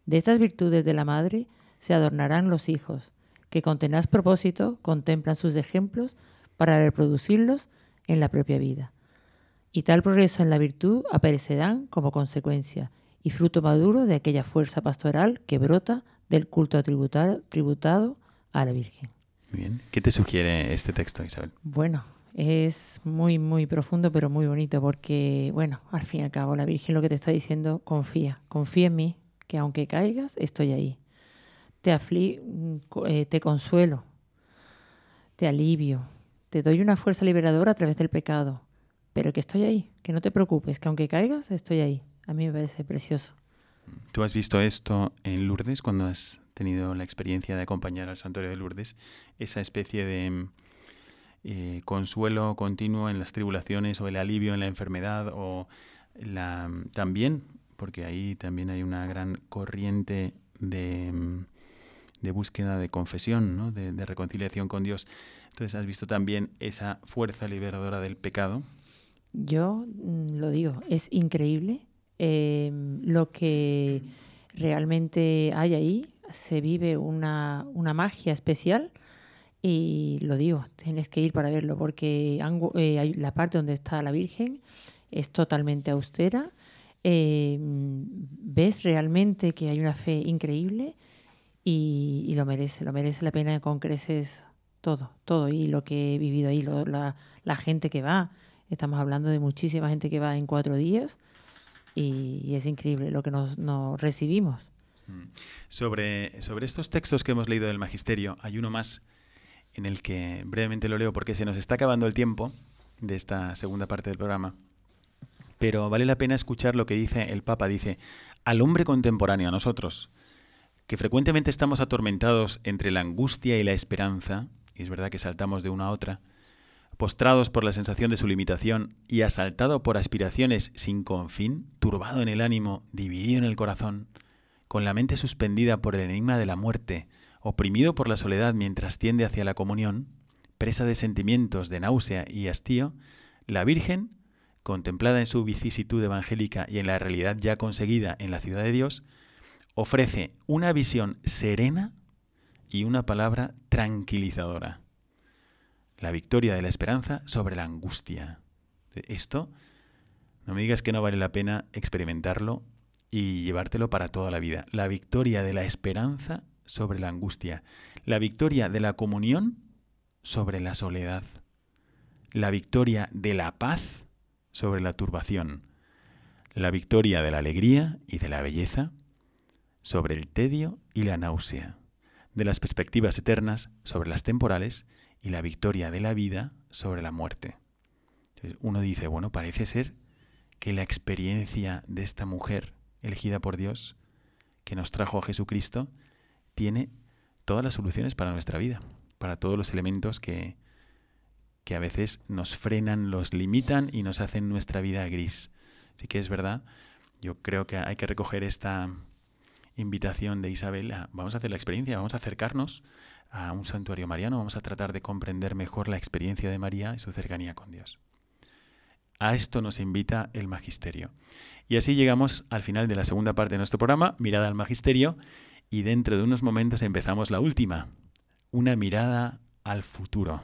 De estas virtudes de la madre se adornarán los hijos, que con tenaz propósito contemplan sus ejemplos para reproducirlos en la propia vida. Y tal progreso en la virtud aparecerán como consecuencia y fruto maduro de aquella fuerza pastoral que brota del culto tributado a la Virgen. Muy bien. ¿Qué te sugiere este texto, Isabel? Bueno, es muy, muy profundo, pero muy bonito, porque, bueno, al fin y al cabo, la Virgen lo que te está diciendo, confía, confía en mí, que aunque caigas, estoy ahí. Te, afli eh, te consuelo, te alivio, te doy una fuerza liberadora a través del pecado, pero que estoy ahí, que no te preocupes, que aunque caigas, estoy ahí. A mí me parece precioso. ¿Tú has visto esto en Lourdes cuando has tenido la experiencia de acompañar al santuario de Lourdes? Esa especie de eh, consuelo continuo en las tribulaciones o el alivio en la enfermedad o la, también, porque ahí también hay una gran corriente de, búsqueda de confesión, ¿no? de, de reconciliación con Dios. Entonces, ¿has visto también esa fuerza liberadora del pecado? Yo mm, lo digo, es increíble eh, lo que realmente hay ahí. Se vive una, una magia especial y lo digo, tienes que ir para verlo porque eh, la parte donde está la Virgen es totalmente austera. eh, ves realmente que hay una fe increíble y, lo merece, lo merece la pena con creces todo, todo. Y lo que he vivido ahí, lo- la gente que va, estamos hablando de muchísima gente que va en cuatro días y, es increíble lo que nos, nos recibimos. Sobre, sobre estos textos que hemos leído del Magisterio, hay uno más en el que brevemente lo leo porque se nos está acabando el tiempo de esta segunda parte del programa. Pero vale la pena escuchar lo que dice el Papa. Dice, al hombre contemporáneo, a nosotros, que frecuentemente estamos atormentados entre la angustia y la esperanza, y es verdad que saltamos de una a otra, postrados por la sensación de su limitación y asaltado por aspiraciones sin confín, turbado en el ánimo, dividido en el corazón, con la mente suspendida por el enigma de la muerte, oprimido por la soledad mientras tiende hacia la comunión, presa de sentimientos de náusea y hastío, la Virgen, contemplada en su vicisitud evangélica y en la realidad ya conseguida en la ciudad de Dios, ofrece una visión serena y una palabra tranquilizadora. La victoria de la esperanza sobre la angustia. Esto, no me digas que no vale la pena experimentarlo y llevártelo para toda la vida. La victoria de la esperanza sobre la angustia. La victoria de la comunión sobre la soledad. La victoria de la paz sobre la turbación. La victoria de la alegría y de la belleza sobre el tedio y la náusea. De las perspectivas eternas sobre las temporales y la victoria de la vida sobre la muerte. Uno dice, bueno, parece ser que la experiencia de esta mujer elegida por Dios, que nos trajo a Jesucristo, tiene todas las soluciones para nuestra vida, para todos los elementos que, que a veces nos frenan, los limitan y nos hacen nuestra vida gris. Así que es verdad, yo creo que hay que recoger esta invitación de Isabel. vamos a hacer la experiencia, vamos a acercarnos a un santuario mariano, vamos a tratar de comprender mejor la experiencia de María y su cercanía con Dios. A esto nos invita el Magisterio. Y así llegamos al final de la segunda parte de nuestro programa, Mirada al Magisterio, y dentro de unos momentos empezamos la última, una mirada al futuro,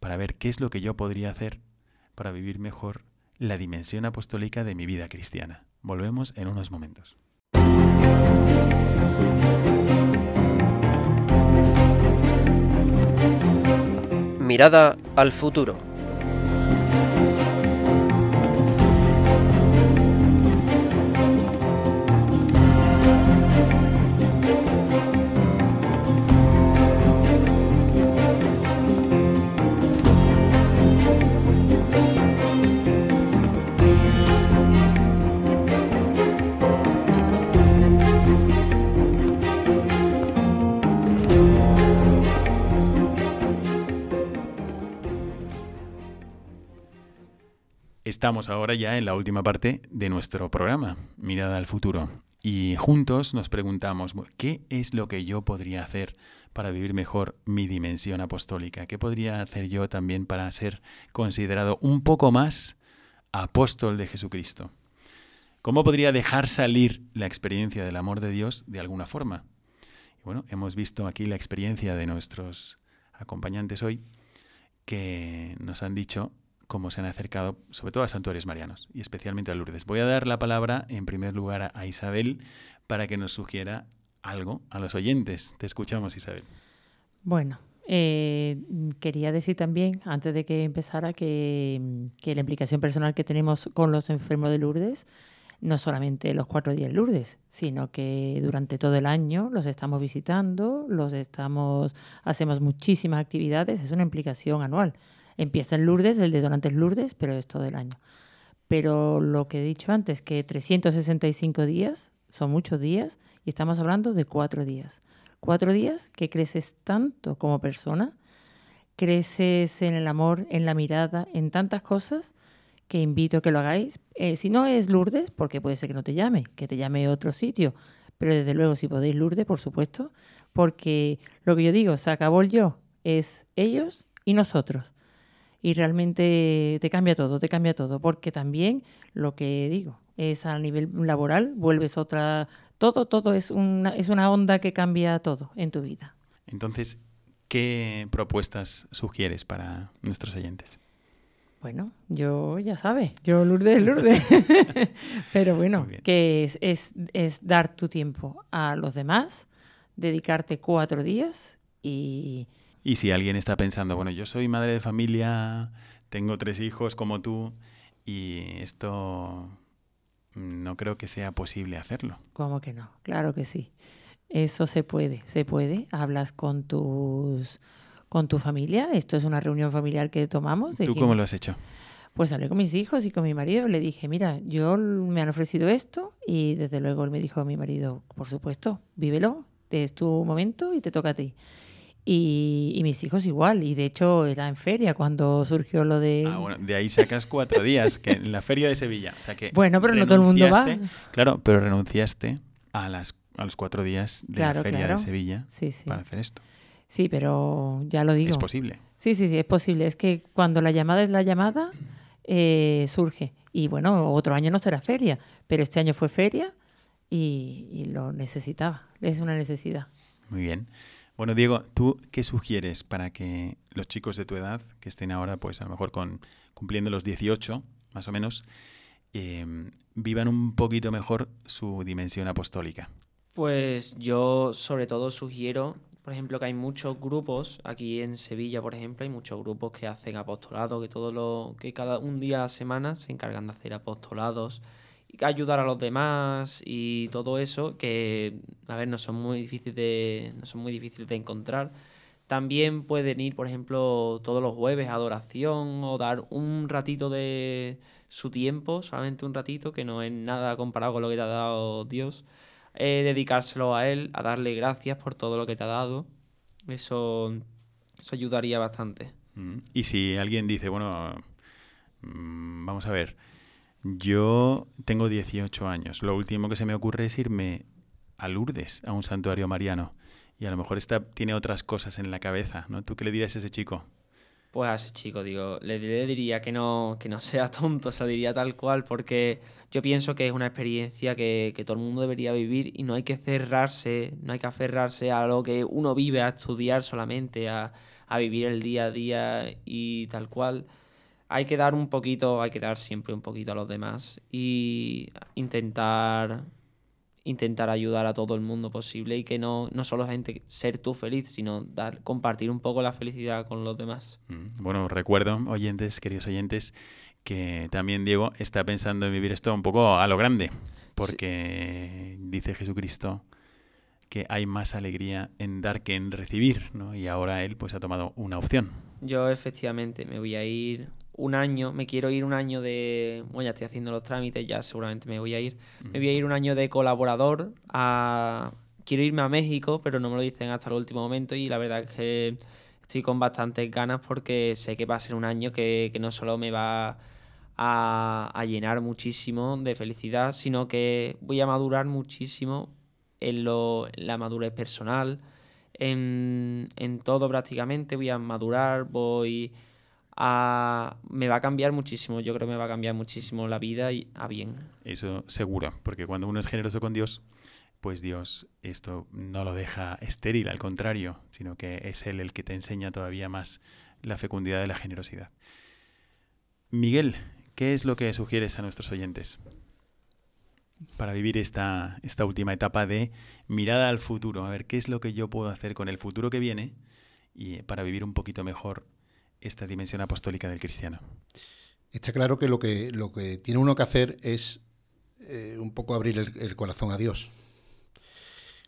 para ver qué es lo que yo podría hacer para vivir mejor la dimensión apostólica de mi vida cristiana. Volvemos en unos momentos. Mirada al futuro. Estamos ahora ya en la última parte de nuestro programa, Mirada al futuro. Y juntos nos preguntamos, ¿qué es lo que yo podría hacer para vivir mejor mi dimensión apostólica? ¿Qué podría hacer yo también para ser considerado un poco más apóstol de Jesucristo? ¿Cómo podría dejar salir la experiencia del amor de Dios de alguna forma? Bueno, hemos visto aquí la experiencia de nuestros acompañantes hoy que nos han dicho cómo se han acercado, sobre todo a santuarios marianos y especialmente a Lourdes. Voy a dar la palabra en primer lugar a, Isabel para que nos sugiera algo a los oyentes. Te escuchamos, Isabel. Bueno, eh, quería decir también, antes de que empezara, que, que la implicación personal que tenemos con los enfermos de Lourdes no solamente los cuatro días Lourdes, sino que durante todo el año los estamos visitando, los estamos, hacemos muchísimas actividades, es una implicación anual. Empieza en Lourdes, el de donantes Lourdes, pero es todo el año. Pero lo que he dicho antes, que 365 días son muchos días y estamos hablando de cuatro días. Cuatro días que creces tanto como persona, creces en el amor, en la mirada, en tantas cosas que invito a que lo hagáis. Eh, si no es Lourdes, porque puede ser que no te llame, que te llame otro sitio, pero desde luego si podéis Lourdes, por supuesto, porque lo que yo digo, se acabó yo, es ellos y nosotros. Y realmente te cambia todo, te cambia todo, porque también lo que digo es a nivel laboral, vuelves otra, todo, todo es una, es una onda que cambia todo en tu vida. Entonces, ¿qué propuestas sugieres para nuestros oyentes? Bueno, yo ya sabes, yo Lourdes, Lourdes. [LAUGHS] [LAUGHS] Pero bueno, que es, es, es, dar tu tiempo a los demás, dedicarte cuatro días y... Y si alguien está pensando, bueno, yo soy madre de familia, tengo tres hijos como tú, y esto no creo que sea posible hacerlo. ¿Cómo que no? Claro que sí. Eso se puede, se puede. Hablas con tus con tu familia. Esto es una reunión familiar que tomamos. ¿Tú cómo lo has hecho? Pues hablé con mis hijos y con mi marido. Le dije, mira, yo me han ofrecido esto y desde luego él me dijo a mi marido, por supuesto, vívelo, es tu momento y te toca a ti. Y, mis hijos igual, y de hecho era en feria cuando surgió lo de... Ah, bueno, de ahí sacas cuatro días, que en la feria de Sevilla. O sea que bueno, pero no todo el mundo va. Claro, pero renunciaste a, las, a los cuatro días de la feria de Sevilla para hacer esto. Sí, pero ya lo digo. Es posible. Sí, sí, sí, es posible. Es que cuando la llamada es la llamada, eh, surge. Y bueno, otro año no será feria, pero este año fue feria y, y lo necesitaba. Es una necesidad. Muy bien. Bueno, Diego, ¿tú qué sugieres para que los chicos de tu edad, que estén ahora, pues a lo mejor con, cumpliendo los 18, más o menos, em, vivan un poquito mejor su dimensión apostólica? Pues yo sobre todo sugiero, por ejemplo, que hay muchos grupos, aquí en Sevilla, por ejemplo, hay muchos grupos que hacen apostolado, que todo lo, que cada un día a la semana se encargan de hacer apostolados ayudar a los demás y todo eso que a ver no son muy difíciles de no son muy difíciles de encontrar. También pueden ir por ejemplo todos los jueves a adoración o dar un ratito de su tiempo solamente un ratito que no es nada comparado con lo que te ha dado Dios eh, dedicárselo a él a darle gracias por todo lo que te ha dado. Eso eso ayudaría bastante. Mm. y si alguien dice bueno mm, vamos a ver yo tengo 18 años. Lo último que se me ocurre es irme a Lourdes, a un santuario mariano. Y a lo mejor está, tiene otras cosas en la cabeza, ¿no? ¿Tú qué le dirías a ese chico? Pues a ese chico, digo, le, diría que no, que no sea tonto, o sea, diría tal cual, porque yo pienso que es una experiencia que, que, todo el mundo debería vivir y no hay que cerrarse, no hay que aferrarse a lo que uno vive, a estudiar solamente, a, a vivir el día a día y tal cual hay que dar un poquito, hay que dar siempre un poquito a los demás y intentar intentar ayudar a todo el mundo posible y que no, no solo gente ser tú feliz, sino dar, compartir un poco la felicidad con los demás. Mm, bueno, recuerdo, oyentes, queridos oyentes, que también Diego está pensando en vivir esto un poco a lo grande, porque dice Jesucristo que hay más alegría en dar que en recibir, ¿no? Y ahora él pues ha tomado una opción. Yo efectivamente me voy a ir un año, me quiero ir un año de, bueno, ya estoy haciendo los trámites, ya seguramente me voy a ir, me voy a ir un año de colaborador a... Quiero irme a México, pero no me lo dicen hasta el último momento y la verdad es que estoy con bastantes ganas porque sé que va a ser un año que, no solo me va a, llenar muchísimo de felicidad, sino que voy a madurar muchísimo en, lo, en la madurez personal, en, en todo prácticamente, voy a madurar, voy me va a cambiar muchísimo, yo creo que me va a cambiar muchísimo la vida y a bien. Eso seguro, porque cuando uno es generoso con Dios, pues Dios esto no lo deja estéril, al contrario, sino que es Él el que te enseña todavía más la fecundidad de la generosidad. Miguel, ¿qué es lo que sugieres a nuestros oyentes para vivir esta, esta última etapa de mirada al futuro? A ver, ¿qué es lo que yo puedo hacer con el futuro que viene y para vivir un poquito mejor esta dimensión apostólica del cristiano? Está claro que lo que, lo que tiene uno que hacer es eh, un poco abrir el, corazón a Dios.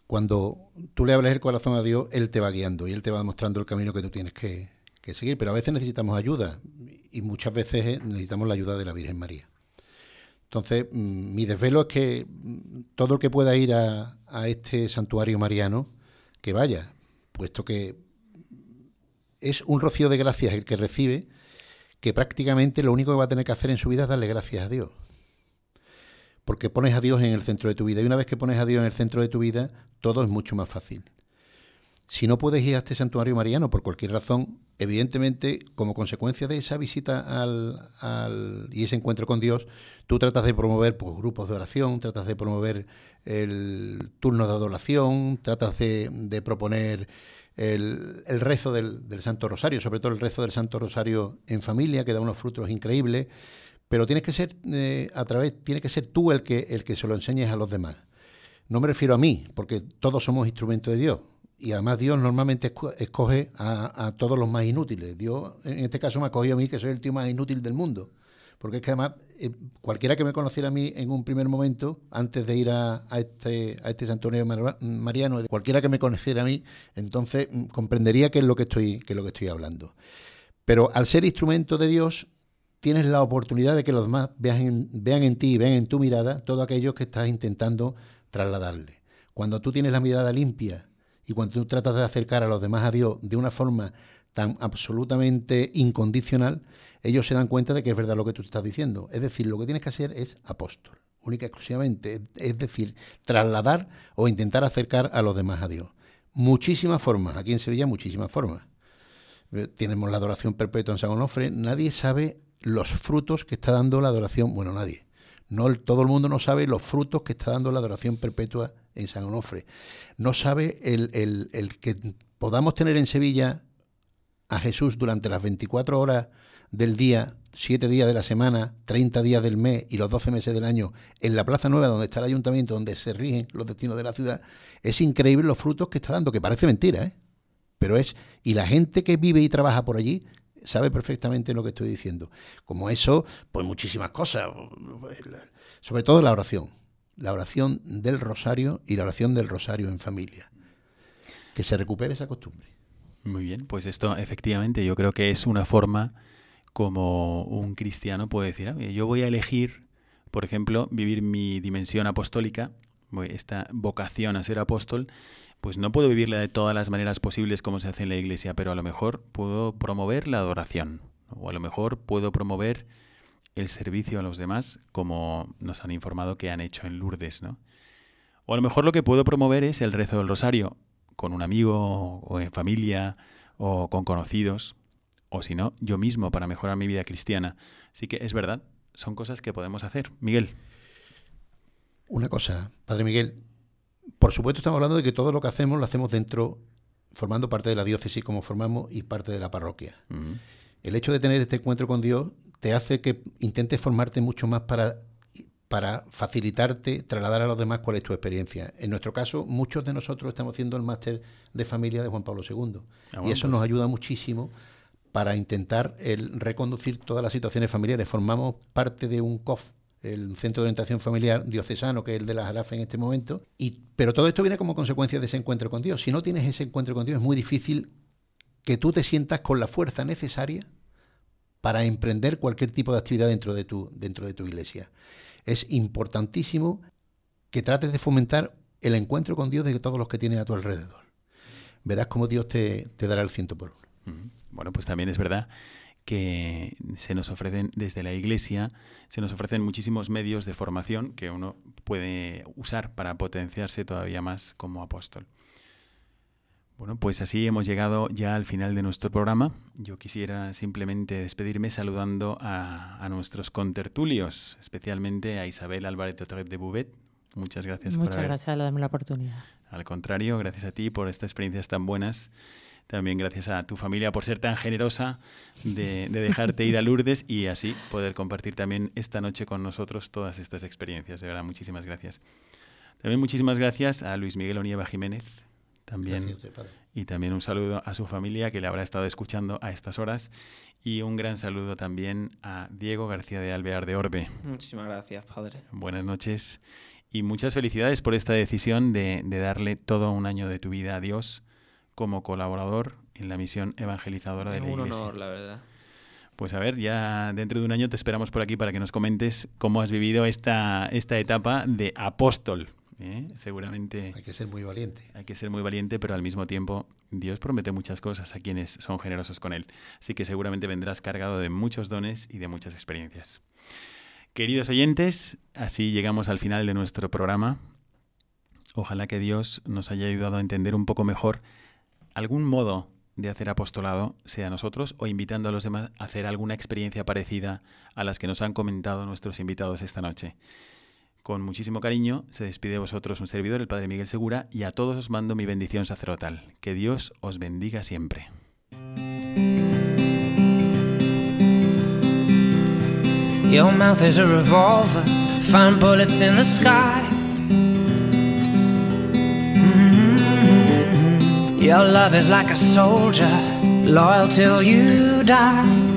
Cuando tú le abres el corazón a Dios, Él te va guiando y Él te va mostrando el camino que tú tienes que, que seguir. Pero a veces necesitamos ayuda y muchas veces eh, necesitamos la ayuda de la Virgen María. Entonces, mm, mi desvelo es que mm, todo el que pueda ir a, a este santuario mariano, que vaya, puesto que es un rocío de gracias el que recibe, que prácticamente lo único que va a tener que hacer en su vida es darle gracias a Dios. Porque pones a Dios en el centro de tu vida. Y una vez que pones a Dios en el centro de tu vida, todo es mucho más fácil. Si no puedes ir a este santuario mariano por cualquier razón, evidentemente, como consecuencia de esa visita al, al- y ese encuentro con Dios, tú tratas de promover pues, grupos de oración, tratas de promover el turno de adoración, tratas de, de proponer el, el rezo del, del Santo Rosario, sobre todo el rezo del Santo Rosario en familia, que da unos frutos increíbles, pero tienes que ser eh, a través, tiene que ser tú el que, el que se lo enseñes a los demás. No me refiero a mí, porque todos somos instrumentos de Dios. Y además Dios normalmente esco- escoge a, a todos los más inútiles. Dios, en este caso, me ha cogido a mí, que soy el tío más inútil del mundo. Porque es que además, eh, cualquiera que me conociera a mí en un primer momento, antes de ir a, este, a este santuario mar- mariano, cualquiera que me conociera a mí, entonces mm, comprendería qué es lo que estoy, qué es lo que estoy hablando. Pero al ser instrumento de Dios, tienes la oportunidad de que los demás vean vean en ti y vean en tu mirada todo aquello que estás intentando trasladarle. Cuando tú tienes la mirada limpia y cuando tú tratas de acercar a los demás a Dios de una forma tan absolutamente incondicional, ellos se dan cuenta de que es verdad lo que tú estás diciendo. Es decir, lo que tienes que hacer es apóstol, única y exclusivamente. Es decir, trasladar o intentar acercar a los demás a Dios. Muchísimas formas, aquí en Sevilla muchísimas formas. Eh, Tenemos la adoración perpetua en San Onofre, nadie sabe los frutos que está dando la adoración, bueno, nadie. No, todo el mundo no sabe los frutos que está dando la adoración perpetua en San Onofre. No sabe el, el- el que podamos tener en Sevilla a Jesús durante las 24 horas del día, 7 días de la semana, 30 días del mes y los 12 meses del año en la Plaza Nueva, donde está el ayuntamiento, donde se rigen los destinos de la ciudad, es increíble los frutos que está dando, que parece mentira, ¿eh? Pero es, y la gente que vive y trabaja por allí sabe perfectamente lo que estoy diciendo. Como eso, pues muchísimas cosas, sobre todo la oración, la oración del rosario y la oración del rosario en familia. Que se recupere esa costumbre. Muy bien, pues esto efectivamente yo creo que es una forma como un cristiano puede decir, "Ah, yo voy a elegir, por ejemplo, vivir mi dimensión apostólica, esta vocación a ser apóstol, pues no puedo vivirla de todas las maneras posibles como se hace en la iglesia, pero a lo mejor puedo promover la adoración, o a lo mejor puedo promover el servicio a los demás, como nos han informado que han hecho en Lourdes, ¿no? O a lo mejor lo que puedo promover es el rezo del rosario con un amigo o en familia o con conocidos, o si no, yo mismo para mejorar mi vida cristiana. Así que es verdad, son cosas que podemos hacer. Miguel. Una cosa, Padre Miguel, por supuesto estamos hablando de que todo lo que hacemos lo hacemos dentro, formando parte de la diócesis como formamos y parte de la parroquia. El hecho de tener este encuentro con Dios te hace que intentes formarte mucho más para, para facilitarte, trasladar a los demás cuál es tu experiencia. En nuestro caso, muchos de nosotros estamos haciendo el máster de familia de Juan Pablo II. Ah, y eso nos ayuda muchísimo para intentar el reconducir todas las situaciones familiares. Formamos parte de un COF, el Centro de Orientación Familiar Diocesano, que es el de la Jarafe en este momento. Y, pero todo esto viene como consecuencia de ese encuentro con Dios. Si no tienes ese encuentro con Dios, es muy difícil que tú te sientas con la fuerza necesaria para emprender cualquier tipo de actividad dentro de tu, dentro de tu iglesia. Es importantísimo que trates de fomentar el encuentro con Dios de todos los que tienes a tu alrededor. Verás cómo Dios te, te dará el ciento por uno. Bueno, pues también es verdad que se nos ofrecen desde la Iglesia, se nos ofrecen muchísimos medios de formación que uno puede usar para potenciarse todavía más como apóstol. Bueno, pues así hemos llegado ya al final de nuestro programa. Yo quisiera simplemente despedirme saludando a, a nuestros contertulios, especialmente a Isabel Álvarez de de Bouvet. Muchas gracias por Muchas haber gracias por darme la oportunidad. al contrario, gracias a ti por estas experiencias tan buenas. También gracias a tu familia por ser tan generosa de, de dejarte ir a Lourdes y así poder compartir también esta noche con nosotros todas estas experiencias. De verdad, muchísimas gracias. También muchísimas gracias a Luis Miguel Onieva Jiménez. También, Gracias a usted, Padre. y también un saludo a su familia que le habrá estado escuchando a estas horas. Y un gran saludo también a Diego García de Alvear de Orbe. Muchísimas gracias, padre. Buenas noches y muchas felicidades por esta decisión de, de darle todo un año de tu vida a Dios como colaborador en la misión evangelizadora de Es la un Iglesia. honor, la verdad. Pues a ver, ya dentro de un año te esperamos por aquí para que nos comentes cómo has vivido esta, esta etapa de apóstol. ¿Eh? Seguramente Hay que ser muy valiente. hay que ser muy valiente, pero al mismo tiempo Dios promete muchas cosas a quienes son generosos con Él. Así que seguramente vendrás cargado de muchos dones y de muchas experiencias. Queridos oyentes, así llegamos al final de nuestro programa. Ojalá que Dios nos haya ayudado a entender un poco mejor algún modo de hacer apostolado, sea nosotros o invitando a los demás a hacer alguna experiencia parecida a las que nos han comentado nuestros invitados esta noche. Con muchísimo cariño se despide de vosotros un servidor, el Padre Miguel Segura, y a todos os mando mi bendición sacerdotal. Que Dios os bendiga siempre. Your mouth is a revolver, bullets in the sky. Mm-hmm. Your love is like a soldier, loyal till you die.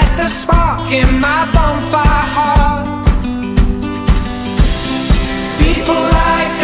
the spark in my bonfire heart. People like